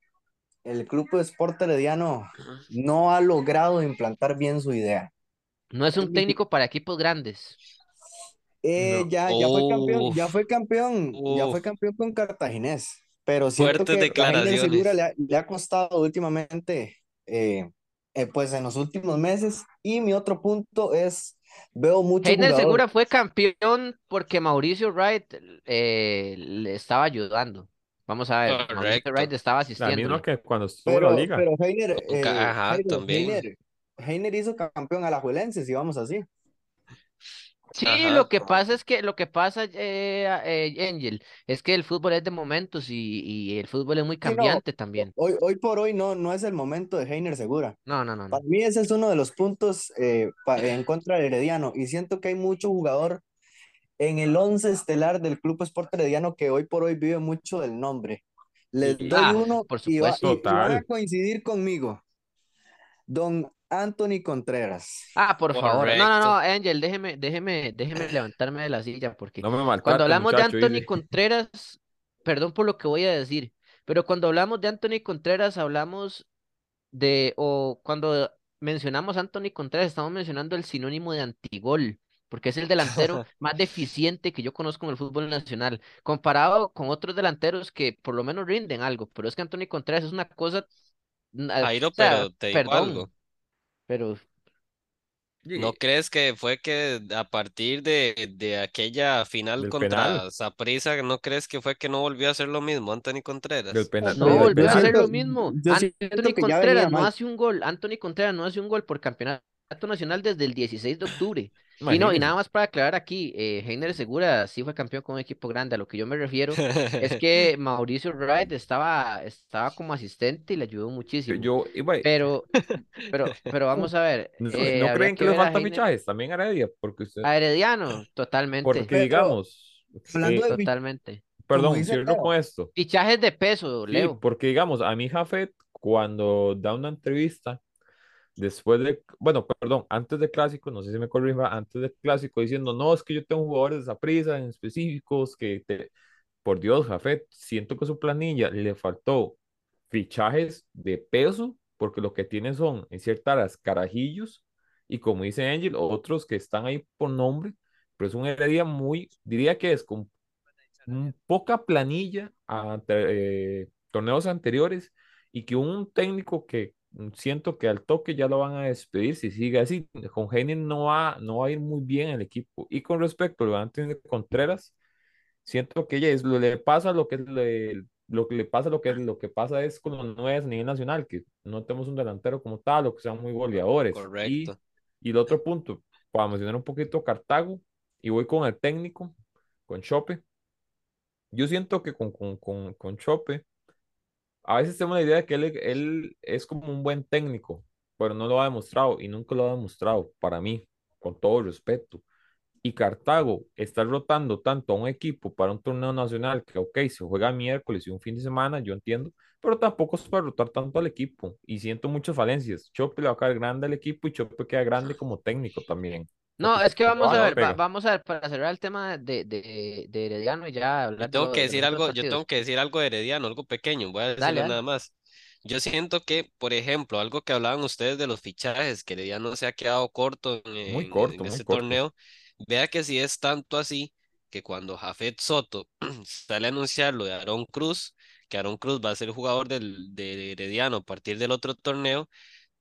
C: el Club de Sport Herediano no ha logrado implantar bien su idea.
A: No es un técnico para equipos grandes.
C: Eh,
B: no.
C: ya, ya fue campeón, ya fue campeón, ya fue campeón con Cartaginés, pero siento
D: fuertes
C: que Segura
D: declaraciones.
C: le ha, le ha costado últimamente, eh, eh, pues en los últimos meses. Y mi otro punto es, veo mucho
A: Heiner
C: jugador,
A: Segura fue campeón porque Mauricio Wright eh, le estaba ayudando. Vamos a ver, Wright
D: Correcto.
A: estaba
B: La misma que cuando estuvo en la
C: pero,
B: liga.
C: pero Heiner, eh,
D: Ajá,
C: Jairo,
D: también.
C: Heiner, Heiner hizo campeón a la Juelense, si vamos así.
A: Sí,
D: Ajá.
A: lo que pasa es que lo que pasa, eh, eh, Angel, es que el fútbol es de momentos y, y el fútbol es muy
C: Sí, no,
A: cambiante también.
C: hoy, hoy por hoy no, no es el momento de Heiner Segura.
A: No, no, no, no.
C: Para mí ese es uno de los puntos eh, pa- en contra del Herediano y siento que hay mucho jugador en el once estelar del Club Sport Herediano que hoy por hoy vive mucho del nombre. Les
B: Y
C: doy
A: Ah,
C: uno
A: por
C: y, va- y- van a coincidir conmigo. Don Anthony Contreras.
A: Ah, por favor. No, no, no. Angel, déjeme, déjeme, déjeme levantarme de la silla porque
B: No me
A: cuando hablamos de Anthony. Contreras, perdón por lo que voy a decir, pero cuando hablamos de Anthony Contreras hablamos de, o cuando mencionamos a Anthony Contreras, estamos mencionando el sinónimo de antigol, porque es el delantero [laughs] más deficiente que yo conozco en el fútbol nacional, comparado con otros delanteros que por lo menos rinden algo, pero es que Anthony Contreras es una cosa,
D: Jairo,
A: o sea,
D: pero te digo algo.
A: perdón, pero
D: ¿No crees que fue que a partir de, de aquella final
B: Del
D: contra Saprissa, ¿no crees que fue que no volvió a hacer lo mismo Anthony
B: del
D: Contreras?
B: penal,
A: no volvió a hacer lo mismo. Anthony Contreras no
C: mal.
A: hace un gol, Anthony Contreras no hace un gol por campeonato nacional desde el 16 de octubre. Y no, y nada más para aclarar aquí, eh, Heiner Segura sí fue campeón con un equipo grande. A lo que yo me refiero es [laughs] que Mauricio Wright estaba, estaba como asistente y le ayudó muchísimo.
B: yo iba,
A: Pero, pero, [laughs] pero vamos a ver,
B: ¿no,
A: eh,
B: no creen
A: que
B: que le falta
A: Heiner,
B: fichajes? También a Heredia, porque usted,
A: a Herediano, totalmente,
B: porque
C: Pero
B: digamos,
C: hablando
B: eh,
C: de,
A: totalmente.
B: perdón, cierro con esto.
A: Fichajes de peso,
B: Sí,
A: Leo.
B: porque digamos, a mi Jafet, cuando da una entrevista, después de, bueno, perdón, antes del clásico, no sé si me corrija, antes del clásico, diciendo, no, es que yo tengo jugadores de prisa en específicos que te, por Dios, Jafet, siento que su planilla le faltó fichajes de peso, porque lo que tiene son, en ciertas áreas, carajillos, y como dice Angel, otros que están ahí por nombre, pero es un Heredia muy, diría que es con poca planilla eh, torneos anteriores y que un técnico que siento que al toque ya lo van a despedir si sigue así. Con Heinen no va, no va a ir muy bien el equipo. Y con respecto a Anthony Contreras, siento que ella es, lo le pasa lo que le, lo que le pasa lo que lo que pasa es con los nueve a nivel nacional, que no tenemos un delantero como tal o que sean muy goleadores. Y,
D: Correcto.
B: y el otro punto, para mencionar un poquito Cartago, y voy con el técnico, con Chope. Yo siento que con, con, con, con Chope, a veces tengo la idea de que él, él es como un buen técnico, pero no lo ha demostrado y nunca lo ha demostrado para mí, con todo respeto. y Cartago está rotando tanto a un equipo para un torneo nacional que, ok, se juega miércoles y un fin de semana, yo entiendo, pero tampoco es para rotar tanto al equipo y siento muchas falencias. Chope le va a quedar grande al equipo y Chope queda grande como técnico también.
A: No, es que vamos
B: Figueroa
A: a
B: no
A: ver, va-
B: pega.
A: vamos a ver, para cerrar el tema de, de, de Herediano y ya
D: Yo
A: hablar de,
D: tengo
A: lo-
D: que
A: de
D: decir
A: otros
D: algo, yo tengo que decir algo de Herediano, algo pequeño, voy a
A: Dale,
D: decirle
A: dale.
D: nada más. Yo siento que, por ejemplo, algo que hablaban ustedes de los fichajes, que Herediano se ha quedado corto en,
B: Muy corto,
D: en
B: muy
D: este
B: corto.
D: torneo, vea que si es tanto así, que cuando Jafet Soto [clears throat] sale a anunciar lo de Aaron Cruz, que Aaron Cruz va a ser jugador del, de Herediano a partir del otro torneo,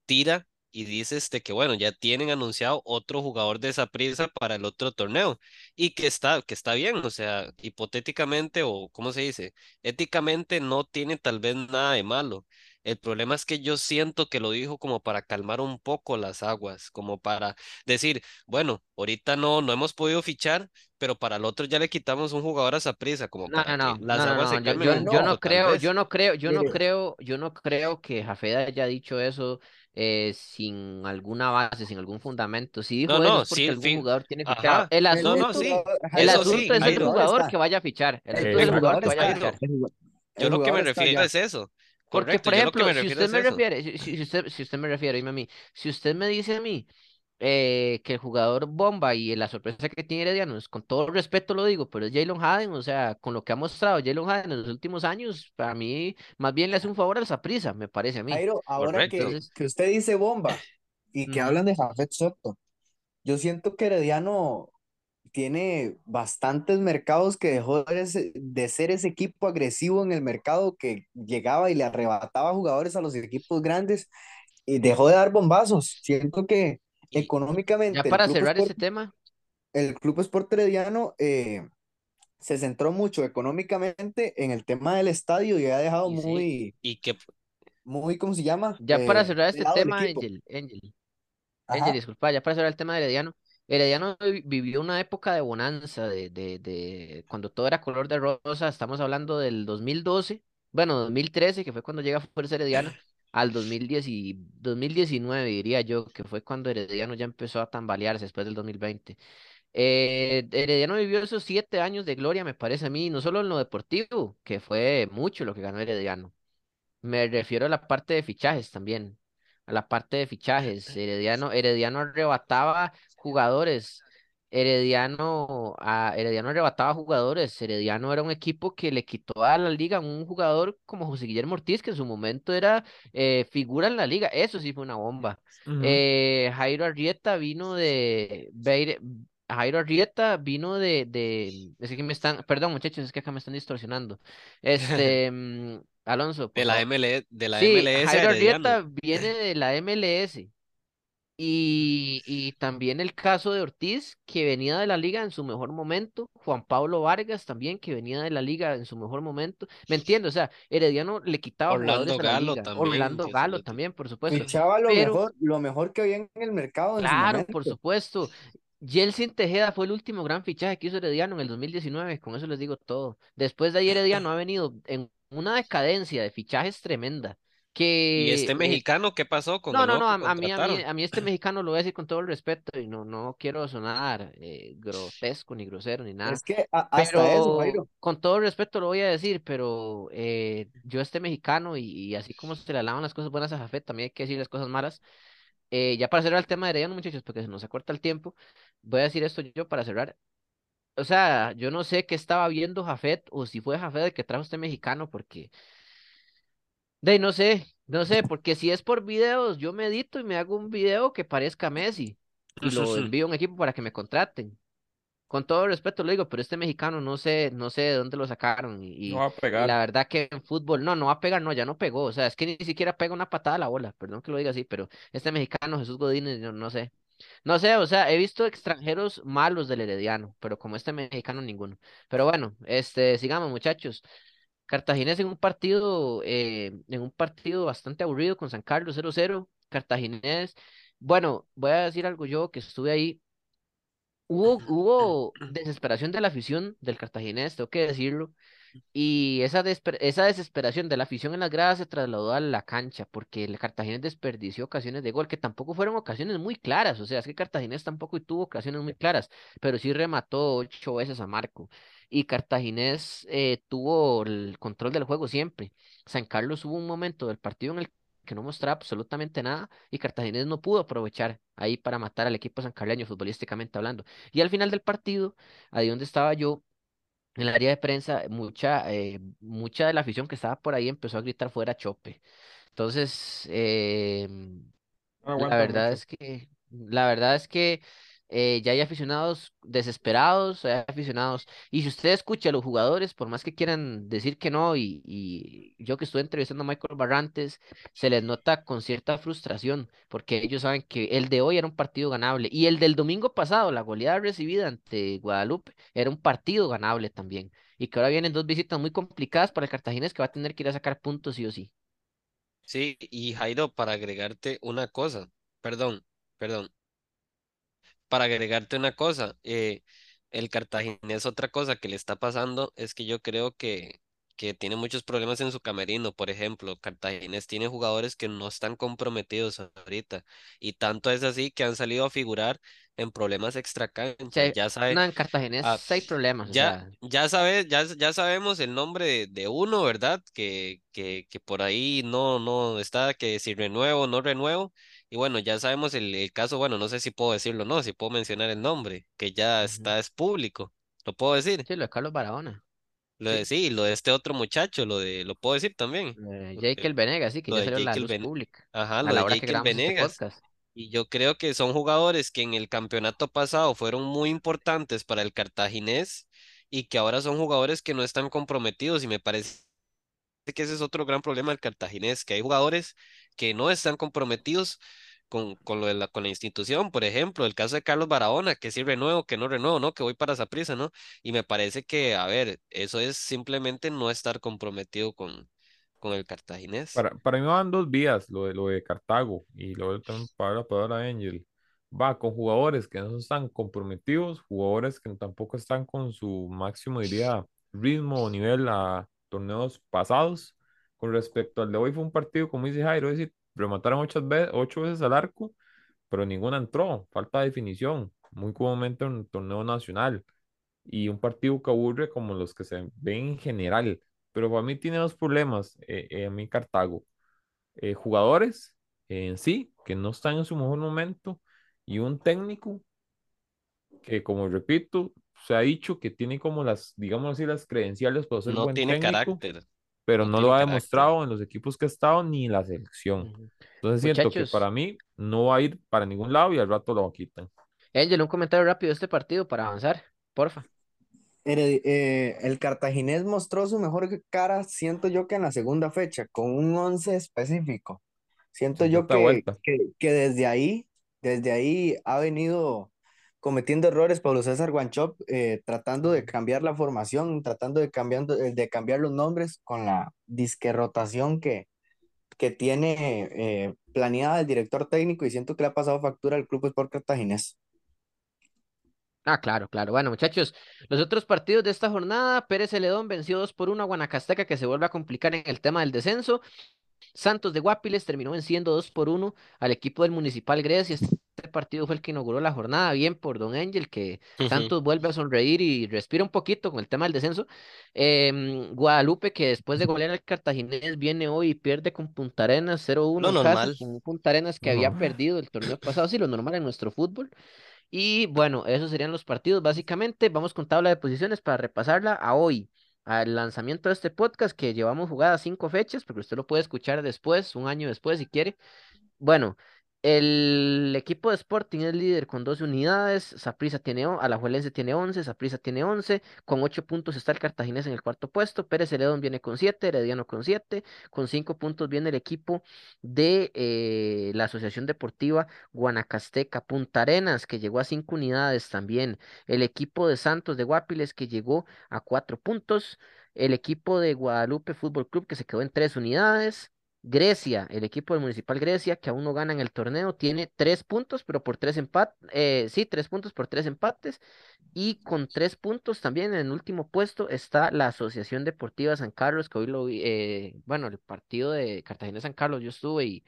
D: tira y dice este que bueno, ya tienen anunciado otro jugador de esa prisa para el otro torneo y que está, que está bien, o sea, hipotéticamente o ¿cómo se dice? Éticamente no tiene tal vez nada de malo. El problema es que yo siento que lo dijo como para calmar un poco las aguas, como para decir, bueno, ahorita no, no hemos podido fichar, pero para el otro ya le quitamos un jugador a esa prisa, como
A: No,
D: para
A: no,
D: que
A: no,
D: las aguas
A: no,
D: se
A: yo,
D: calmen
A: yo,
D: un
A: yo no creo, yo no creo, yo no creo, yo no creo que Jafeda haya dicho eso eh, sin alguna base, sin algún fundamento. Si
D: No,
A: dijo eso
D: no,
A: es porque
D: sí,
A: algún
D: fi-
A: jugador tiene fichado. El
C: el,
D: no,
A: asunto,
D: sí,
A: el
D: eso
A: asunto
D: sí,
A: es el
D: Jairo.
C: jugador
A: que vaya a fichar. El asunto es el jugador que vaya a fichar.
D: Yo lo que me refiero es eso.
A: Porque,
D: Correcto,
A: por ejemplo, si usted
D: es
A: me
D: eso.
A: refiere, si, si usted, si usted me refiere, dime a mí, si usted me dice a mí eh, que el jugador bomba y la sorpresa que tiene Herediano, es, con todo respeto lo digo, pero es Jalen Haden, o sea, con lo que ha mostrado Jalen Haden en los últimos años, para mí, más bien le hace un favor al Saprissa, me parece a mí.
C: Jairo, ahora que, que usted dice bomba y que
A: ujú.
C: hablan de Jafet Soto, yo siento que Herediano tiene bastantes mercados que dejó de, ese- de ser ese equipo agresivo en el mercado que llegaba y le arrebataba jugadores a los equipos grandes y dejó de dar bombazos. Siento que
A: Ya
C: económicamente el
A: para cerrar
C: Sport,
A: ese tema,
C: el Club Sport Herediano eh, se centró mucho económicamente en el tema del estadio y ha dejado
A: y sí,
C: muy,
D: Y que
C: muy, ¿cómo se llama?
A: ya para
C: Eh,
A: cerrar este tema. Angel, Angel,
C: Ajá.
A: Angel, disculpa, ya para cerrar el tema de Herediano, Herediano vi- vivió una época de bonanza, de, de, de cuando todo era color de rosa, estamos hablando del 2012, bueno, 2013, que fue cuando llega Fuerza Herediana, al 2010 y 2019, diría yo, que fue cuando Herediano ya empezó a tambalearse después del 2020. Eh, Herediano vivió esos siete años de gloria, me parece a mí, no solo en lo deportivo, que fue mucho lo que ganó Herediano. Me refiero a la parte de fichajes también, a la parte de fichajes. [laughs] Herediano, Herediano arrebataba jugadores. Herediano, a Herediano arrebataba jugadores. Herediano era un equipo que le quitó a la liga un jugador como José Guillermo Ortiz, que en su momento era eh, figura en la liga. Eso sí fue una bomba. Eh, Jairo Arrieta vino de Beire- Jairo Arrieta vino de, de, es que me están, perdón muchachos, es que acá me están distorsionando. [laughs] Este, mm, Alonso,
D: de la. ML, de la
A: Sí,
D: MLS
A: Jairo
D: Herediano.
A: Arrieta viene de la MLS. Y, y también el caso de Ortiz, que venía de la liga en su mejor momento. Juan Pablo Vargas también, que venía de la liga en su mejor momento. ¿Me entiendes? O sea, Herediano le quitaba
D: Orlando
A: jugadores a la
D: Galo
A: liga.
D: también,
A: Orlando
D: que es el
A: Galo
D: otro.
A: también, por supuesto.
C: Fichaba lo
A: Pero,
C: mejor, lo mejor que había en el mercado en su
A: claro, por
C: momento.
A: supuesto. Yeltsin Tejeda fue el último gran fichaje que hizo Herediano en el 2019. Con eso les digo todo. Después de ahí, Herediano ha venido en una decadencia de fichajes tremenda.
D: ¿Y
A: Que
D: este
A: eh,
D: mexicano qué pasó con
A: no,
D: el
A: no, no, a, a mí, a mí,
D: contrataron?
A: a mí este mexicano lo voy a decir con todo el respeto y no, no quiero sonar eh, grotesco ni grosero ni nada,
C: Es que a- hasta eso,
A: pero
C: Jairo.
A: con todo el respeto lo voy a decir, pero eh, yo este mexicano y, y así como se le alaban las cosas buenas a Jafet, también hay que decir las cosas malas. Eh, ya para cerrar el tema de Herediano, muchachos, porque se nos acorta el tiempo, voy a decir esto yo para cerrar. O sea, yo no sé qué estaba viendo Jafet o si fue Jafet el que trajo este mexicano, porque de no sé, no sé, porque si es por videos, yo me edito y me hago un video que parezca Messi y lo envío a un equipo para que me contraten. Con todo respeto lo digo, pero este mexicano no sé, no sé de dónde lo sacaron y,
B: No va a pegar.
A: la verdad que en fútbol no, no va a pegar, no, ya no pegó, o sea, es que ni siquiera pega una patada a la bola, perdón que lo diga así, pero este mexicano Jesús Godínez, yo no sé. No sé, o sea, he visto extranjeros malos del Herediano, pero como este mexicano ninguno. Pero bueno, este, sigamos muchachos. Cartaginés en un partido, eh, en un partido bastante aburrido con San Carlos 0-0. Cartaginés, bueno, voy a decir algo yo que estuve ahí. Hubo, hubo [clears throat] desesperación de la afición del Cartaginés, tengo que decirlo. Y esa, esa desesperación de la afición en las gradas se trasladó a la cancha, porque el Cartaginés desperdició ocasiones de gol, que tampoco fueron ocasiones muy claras. O sea, es que Cartaginés tampoco tuvo ocasiones muy claras, pero sí remató ocho veces a Marco. Y Cartaginés eh, tuvo el control del juego siempre. San Carlos hubo un momento del partido en el que no mostraba absolutamente nada y Cartaginés no pudo aprovechar ahí para matar al equipo sancarleño, futbolísticamente hablando. Y al final del partido, ahí donde estaba yo, en el área de prensa, mucha, eh, mucha de la afición que estaba por ahí empezó a gritar fuera Chope. Entonces, eh,
B: No
A: la verdad
B: mucho.
A: es que, la verdad es que eh, ya hay aficionados desesperados, hay aficionados. Y si usted escucha a los jugadores, por más que quieran decir que no, y, y yo que estuve entrevistando a Michael Barrantes, se les nota con cierta frustración, porque ellos saben que el de hoy era un partido ganable. Y el del domingo pasado, la goleada recibida ante Guadalupe, era un partido ganable también. Y que ahora vienen dos visitas muy complicadas para el Cartaginés que va a tener que ir a sacar puntos sí o sí.
D: Sí, y Jairo, para agregarte una cosa, perdón, perdón. Para agregarte una cosa, eh, el Cartaginés, otra cosa que le está pasando es que yo creo que, que tiene muchos problemas en su camerino. Por ejemplo, Cartaginés tiene jugadores que no están comprometidos ahorita y tanto es así que han salido a figurar en problemas
A: O
D: extracancha. Ya sabe,
A: no, en
D: ah,
A: Cartaginés hay problemas, o
D: ya,
A: sea.
D: ya sabes, ya, ya sabemos el nombre de, de uno, ¿verdad? Que, que, que por ahí no, no está, que si renuevo, no renuevo. Y bueno, ya sabemos el, el caso, bueno, no sé si puedo decirlo, no, si puedo mencionar el nombre, que ya está, es público. ¿Lo puedo decir?
A: Sí, lo de Carlos Barahona.
D: Lo de
A: Sí.
D: sí, lo de este otro muchacho, lo de, lo puedo decir también.
A: Eh,
D: de,
A: Jekyll Venegas, sí, que
D: lo
A: ya salió a la luz pública
D: ajá,
A: a
D: lo
A: la
D: de Jekyll
A: grabamos este
D: Venegas. Y yo creo que son jugadores que en el campeonato pasado fueron muy importantes para el cartaginés y que ahora son jugadores que no están comprometidos y me parece que ese es otro gran problema del cartaginés, que hay jugadores que no están comprometidos con, con lo de la, con la institución, por ejemplo, el caso de Carlos Barahona, que sí renuevo, que no renuevo, ¿no? Que voy para Saprissa, ¿no? Y me parece que, a ver, eso es simplemente no estar comprometido con, con el cartaginés.
B: Para, para mí van dos vías, lo de, lo de Cartago y luego también para la Angel. Va con jugadores que no están comprometidos, jugadores que tampoco están con su máximo, diría, ritmo o nivel a torneos pasados. Con respecto al de hoy, fue un partido, como dice Jairo, es decir, remataron ocho veces, ocho veces al arco, pero ninguna entró, falta de definición, muy comúnmente en un torneo nacional y un partido que aburre como los que se ven en general. Pero para mí tiene dos problemas, eh, eh, a mí Cartago. Eh, jugadores en sí, que no están en su mejor momento, y un técnico que, como repito, se ha dicho que tiene como las, digamos así, las credenciales para ser
D: No
B: buen
D: tiene
B: técnico,
D: carácter,
B: pero
D: no
B: no lo ha
D: carácter.
B: demostrado en los equipos que ha estado ni en la selección. Entonces siento que para
A: Muchachos,
B: mí no va a ir para ningún lado y al rato lo quitan.
A: Angel, un comentario rápido de este partido para avanzar, porfa.
C: Heredi- eh, el cartaginés mostró su mejor cara, siento yo que en la segunda fecha, con un once específico. Siento
B: Sin
C: yo que, que, que desde ahí, desde ahí ha venido cometiendo errores Pablo César Guanchop, eh, tratando de cambiar la formación, tratando de, cambiando, eh, de cambiar los nombres con la disque rotación que, que tiene eh, planeada el director técnico y siento que le ha pasado factura al Club Sport Cartaginés.
A: Ah, claro, claro. Bueno, muchachos, los otros partidos de esta jornada, Pérez Celedón venció 2 por 1 a Guanacasteca, que se vuelve a complicar en el tema del descenso. Santos de Guapiles terminó venciendo 2 por 1 al equipo del Municipal Grecia. Este partido fue el que inauguró la jornada. Bien por Don Ángel, que Santos vuelve a sonreír y respira un poquito con el tema del descenso. Em, Guadalupe, que después de golear al Cartaginés, viene hoy y pierde con Punta Arenas 0-1
D: Lo
A: en casa,
D: normal.
A: con un Punta Arenas que había
B: No. [laughs]
A: perdido el torneo pasado. Sí, lo normal en nuestro fútbol. Y bueno, esos serían los partidos. Básicamente, vamos con tabla de posiciones para repasarla a hoy, al lanzamiento de este podcast que llevamos jugada cinco fechas, porque usted lo puede escuchar después, un año después si quiere. Bueno, el equipo de Sporting es líder con 12 unidades, Saprissa tiene, Alajuelense tiene 11, Saprissa tiene 11, con 8 puntos está el Cartaginés en el cuarto puesto, Pérez Celedón viene con 7, Herediano con 7, con 5 puntos viene el equipo de eh, la Asociación Deportiva Guanacasteca, Punta Arenas que llegó a 5 unidades también, el equipo de Santos de Guapiles que llegó a 4 puntos, el equipo de Guadalupe Fútbol Club que se quedó en 3 unidades, Grecia, el equipo del Municipal Grecia, que aún no gana en el torneo, tiene tres puntos, pero por tres empates, sí, tres puntos por tres empates. Y con tres puntos también en el último puesto está la Asociación Deportiva San Carlos, que hoy lo vi, eh, bueno, el partido de Cartagena San Carlos, yo estuve y,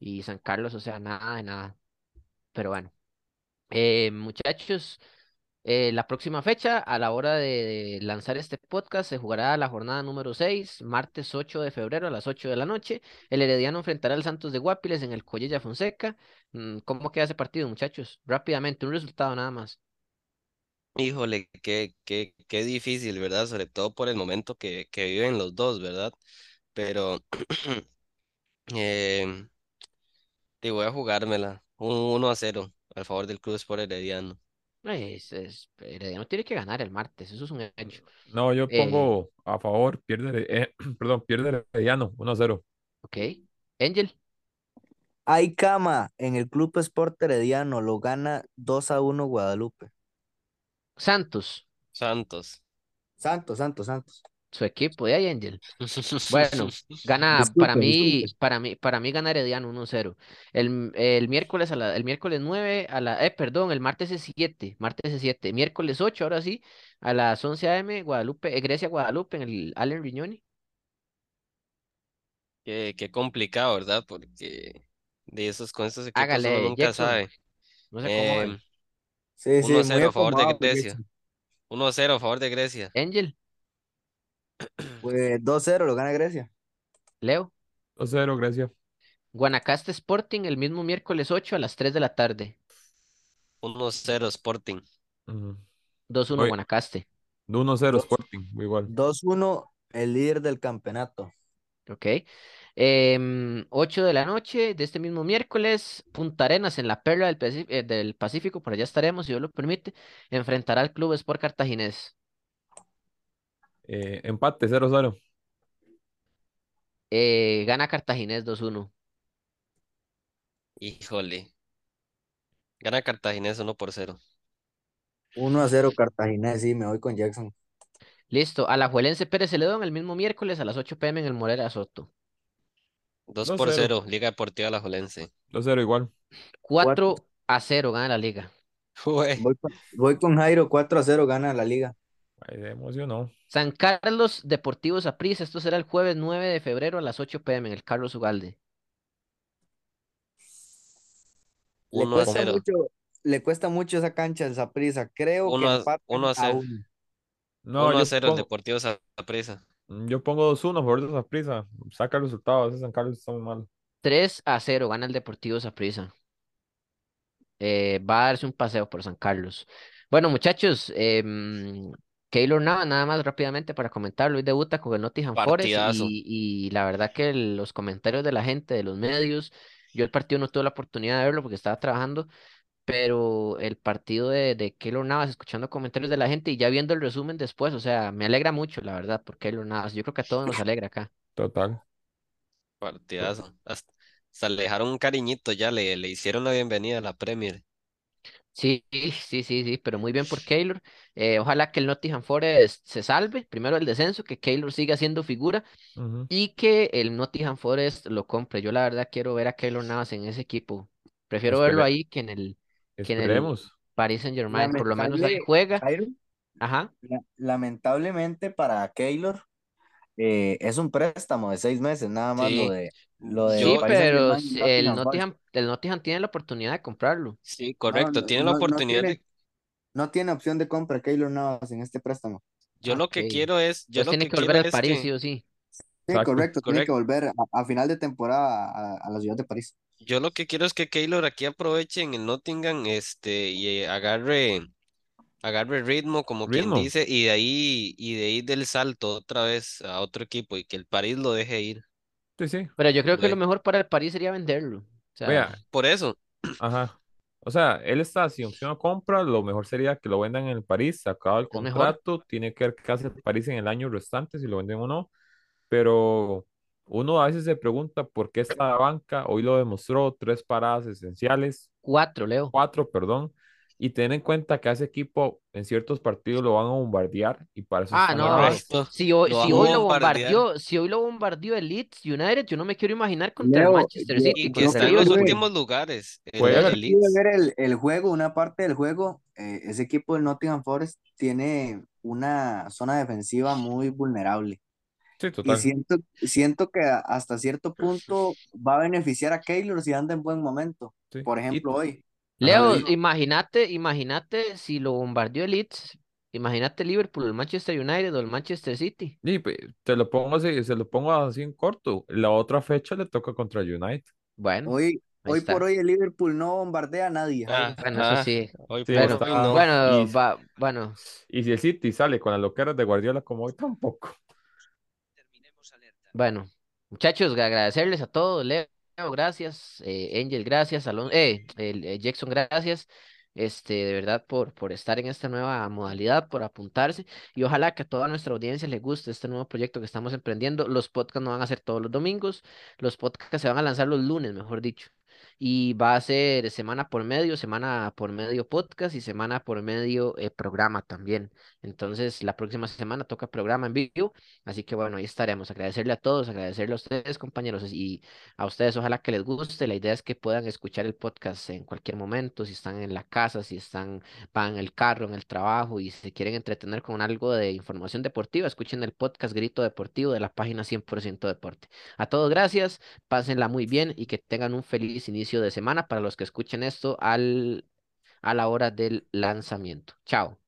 A: y San Carlos, o sea, nada de nada. Pero bueno, eh, muchachos. Eh, la próxima fecha, a la hora de lanzar este podcast, se jugará la jornada número 6, martes 8 de febrero a las 8 de la noche. El Herediano enfrentará al Santos de Guapiles en el Collella Fonseca. Mm, ¿Cómo queda ese partido, muchachos? Rápidamente, un resultado nada más.
D: Híjole, qué, qué, qué difícil, ¿verdad? Sobre todo por el momento que, que viven los dos, ¿verdad? Pero [clears throat] eh, te voy a jugármela. Un 1 a 0 al favor del Club Sport Herediano.
A: Es, es, Herediano tiene que ganar el martes, eso es un hecho.
B: No, yo
A: Eh,
B: pongo a favor, pierde, eh, [clears throat] perdón, pierde Herediano, 1 a 0.
A: ok. Angel,
C: Hay cama en el Club Sport Herediano, lo gana 2 a 1 Guadalupe.
A: Santos,
D: Santos.
C: Santos, Santos, Santos.
A: Su equipo de ahí, Angel. Bueno, [laughs] gana para mí,
C: disculpe.
A: para mí, para mí gana Herediano 1-0. El, el miércoles a la, el miércoles 9 a la, eh, perdón, el martes es 7, martes es 7, miércoles 8, ahora sí, a las 11 a.m. Guadalupe, eh, Grecia Guadalupe en el Allen Riñoni.
D: Qué, qué complicado, ¿verdad? Porque de esos, con estos equipos uno
A: Hágale,
D: nunca
A: Jackson,
D: sabe.
A: no se acomode.
D: Em,
C: Sí, sí,
D: 1 a
C: muy
D: 0 a favor de Grecia.
C: Jackson.
D: 1 a 0 a favor de Grecia.
A: Angel,
C: Pues 2-0 lo gana Grecia.
A: Leo,
B: 2 a 0, gracias.
A: Guanacaste Sporting el mismo miércoles 8 a las 3 de la tarde.
D: 1 a 0 Sporting.
B: Ujú.
A: 2-1
B: Voy.
A: Guanacaste.
B: 1 a 0
C: Dos.
B: Sporting, igual.
C: 2-1 el líder del campeonato.
A: Ok. Em, 8 de la noche de este mismo miércoles, Punta Arenas en la Perla del, Paci- eh, del Pacífico, por allá estaremos, si Dios lo permite, enfrentará al Club Sport Cartaginés.
B: Eh, empate 0 a 0.
A: Eh, gana Cartaginés 2-1.
D: Híjole. Gana Cartaginés 1 por 0.
C: 1-0 Cartaginés, sí, me voy con Jackson.
A: Listo, Alajuelense Pérez Celedón el mismo miércoles a las 8 pm en el Morera Soto.
D: 2
B: 2
D: por
B: 0.
D: 0. Liga Deportiva Alajuelense.
B: 2 a 0 igual.
A: 4 a 0 gana la liga.
C: Voy con, voy con Jairo, 4-0 gana la liga.
B: Ahí se emocionó.
A: San Carlos Deportivo Saprissa, esto será el jueves 9 de febrero a las 8 pm en el Carlos Ugalde.
C: Le
D: 1 a
C: cuesta
D: 0.
C: mucho, le cuesta mucho esa cancha el Saprissa. Creo que
D: 1 a,
C: empatan
D: 1 a
C: a
D: 0.
C: uno.
B: No,
D: 1 a
B: yo
D: 0 el
B: pongo,
D: Deportivo Saprissa.
B: yo pongo 2 1 a favor de Saprissa. Saca el resultado, ese San Carlos está muy mal.
A: 3 a 0 gana el Deportivo Saprissa. Eh, va a darse un paseo por San Carlos. Bueno, muchachos, em, Keylor Nava, nada más rápidamente para comentarlo. Hoy debuta con el Nottingham Forest
D: Partidazo.
A: y, y la verdad que los comentarios de la gente, de los medios, yo el partido no tuve la oportunidad de verlo porque estaba trabajando, pero el partido de, de Keylor Navas, escuchando comentarios de la gente y ya viendo el resumen después, o sea, me alegra mucho, la verdad, por Keylor Navas. Yo creo que a todos nos alegra acá. [laughs]
B: Total.
D: Partidazo. Hasta, hasta le dejaron un cariñito ya, le, le hicieron la bienvenida a la Premier.
A: Sí, sí, sí, sí, pero muy bien por Keylor. Eh, ojalá que el Nottingham Forest se salve, primero el descenso, que Keylor siga siendo figura y que el Nottingham Forest lo compre. Yo la verdad quiero ver a Keylor Navas en ese equipo. Prefiero verlo ahí que en el, que en el. Paris Saint Germain. Por lo menos ahí juega. Ajá.
C: la- lamentablemente para Keylor eh, es un préstamo de seis meses, nada más lo de lo de
A: Sí, pero el
C: Nottingham
A: el Nottingham tiene la oportunidad de comprarlo.
D: sí, correcto.
C: no,
D: Tiene la
C: no, no
D: oportunidad
C: tiene,
D: de.
C: no tiene opción de compra Keylor Navas en este préstamo.
D: Yo lo que quiero es, yo
A: Entonces
D: lo
A: tiene
D: que
A: que volver al París, sí o sí.
C: Sí, correcto, tiene que volver a, a final de temporada a, a la ciudad de París.
D: Yo lo que quiero es que Keylor aquí aproveche en el Nottingham, este, y eh, agarre, agarre ritmo, como quien dice, y de ahí, y de ahí del salto otra vez a otro equipo y que el París lo deje ir.
B: Sí, sí.
A: Pero yo creo que lo mejor para el París sería venderlo. O sea,
B: Vea,
D: Por eso,
B: ajá. O sea, él está sin opción a compra, lo mejor sería que lo vendan en el París, se acaba el
A: es mejor.
B: contrato, tiene que ver qué hace el París en el año restante, si lo venden o no, pero uno a veces se pregunta por qué esta banca, hoy lo demostró, tres paradas esenciales,
A: Cuatro, Leo.
B: cuatro, perdón, Y ten en cuenta que a ese equipo en ciertos partidos lo van a bombardear y para eso
A: Ah, no, si hoy,
D: Lo
A: si hoy lo bombardeó, si hoy lo bombardeó el Leeds United, yo no me quiero imaginar contra el Manchester
C: yo-
A: City,
D: Y que está en los últimos lugares. el- el Leeds.
C: ver el, el juego, una parte del juego, eh, ese equipo del Nottingham Forest tiene una zona defensiva muy vulnerable.
B: Sí,
C: Y
B: total.
C: siento, siento que hasta cierto punto va a beneficiar a Keylor si anda en buen momento.
B: sí.
C: Por
B: Y-
C: ejemplo, hoy.
A: Leo, imagínate, imagínate si lo bombardeó el Leeds, imagínate el Liverpool, el Manchester United o el Manchester City.
B: y, pe- te lo pongo así, se lo pongo así en corto. La otra fecha le toca contra United.
A: Bueno,
C: Hoy, hoy
A: está.
C: por hoy el Liverpool no bombardea a nadie.
D: Ah.
A: Bueno, eso
D: ah,
A: sí.
D: Hoy
B: Sí,
D: por
A: Bueno,
D: hoy no.
A: bueno,
B: Y-
A: va, bueno,
B: Y si el City sale con las loqueras de Guardiola como hoy, tampoco.
A: bueno. Muchachos, agradecerles a todos, Leo, gracias, eh, Angel, gracias, Alon eh, eh, Jackson, gracias, este, de verdad, por, por estar en esta nueva modalidad, por apuntarse, y ojalá que a toda nuestra audiencia les guste este nuevo proyecto que estamos emprendiendo. Los podcasts no van a ser todos los domingos, los podcasts se van a lanzar los lunes, mejor dicho. Y va a ser semana por medio, semana por medio podcast y semana por medio eh, programa también. Entonces, la próxima semana toca programa en vivo. Así que bueno, ahí estaremos. Agradecerle a todos, agradecerle a ustedes, compañeros, y a ustedes, ojalá que les guste. La idea es que puedan escuchar el podcast en cualquier momento, si están en la casa, si están, van en el carro, en el trabajo y se quieren entretener con algo de información deportiva, escuchen el podcast Grito Deportivo de la página 100% Deporte. A todos, gracias, pásenla muy bien y que tengan un feliz de semana para los que escuchen esto al, a la hora del lanzamiento. Chao.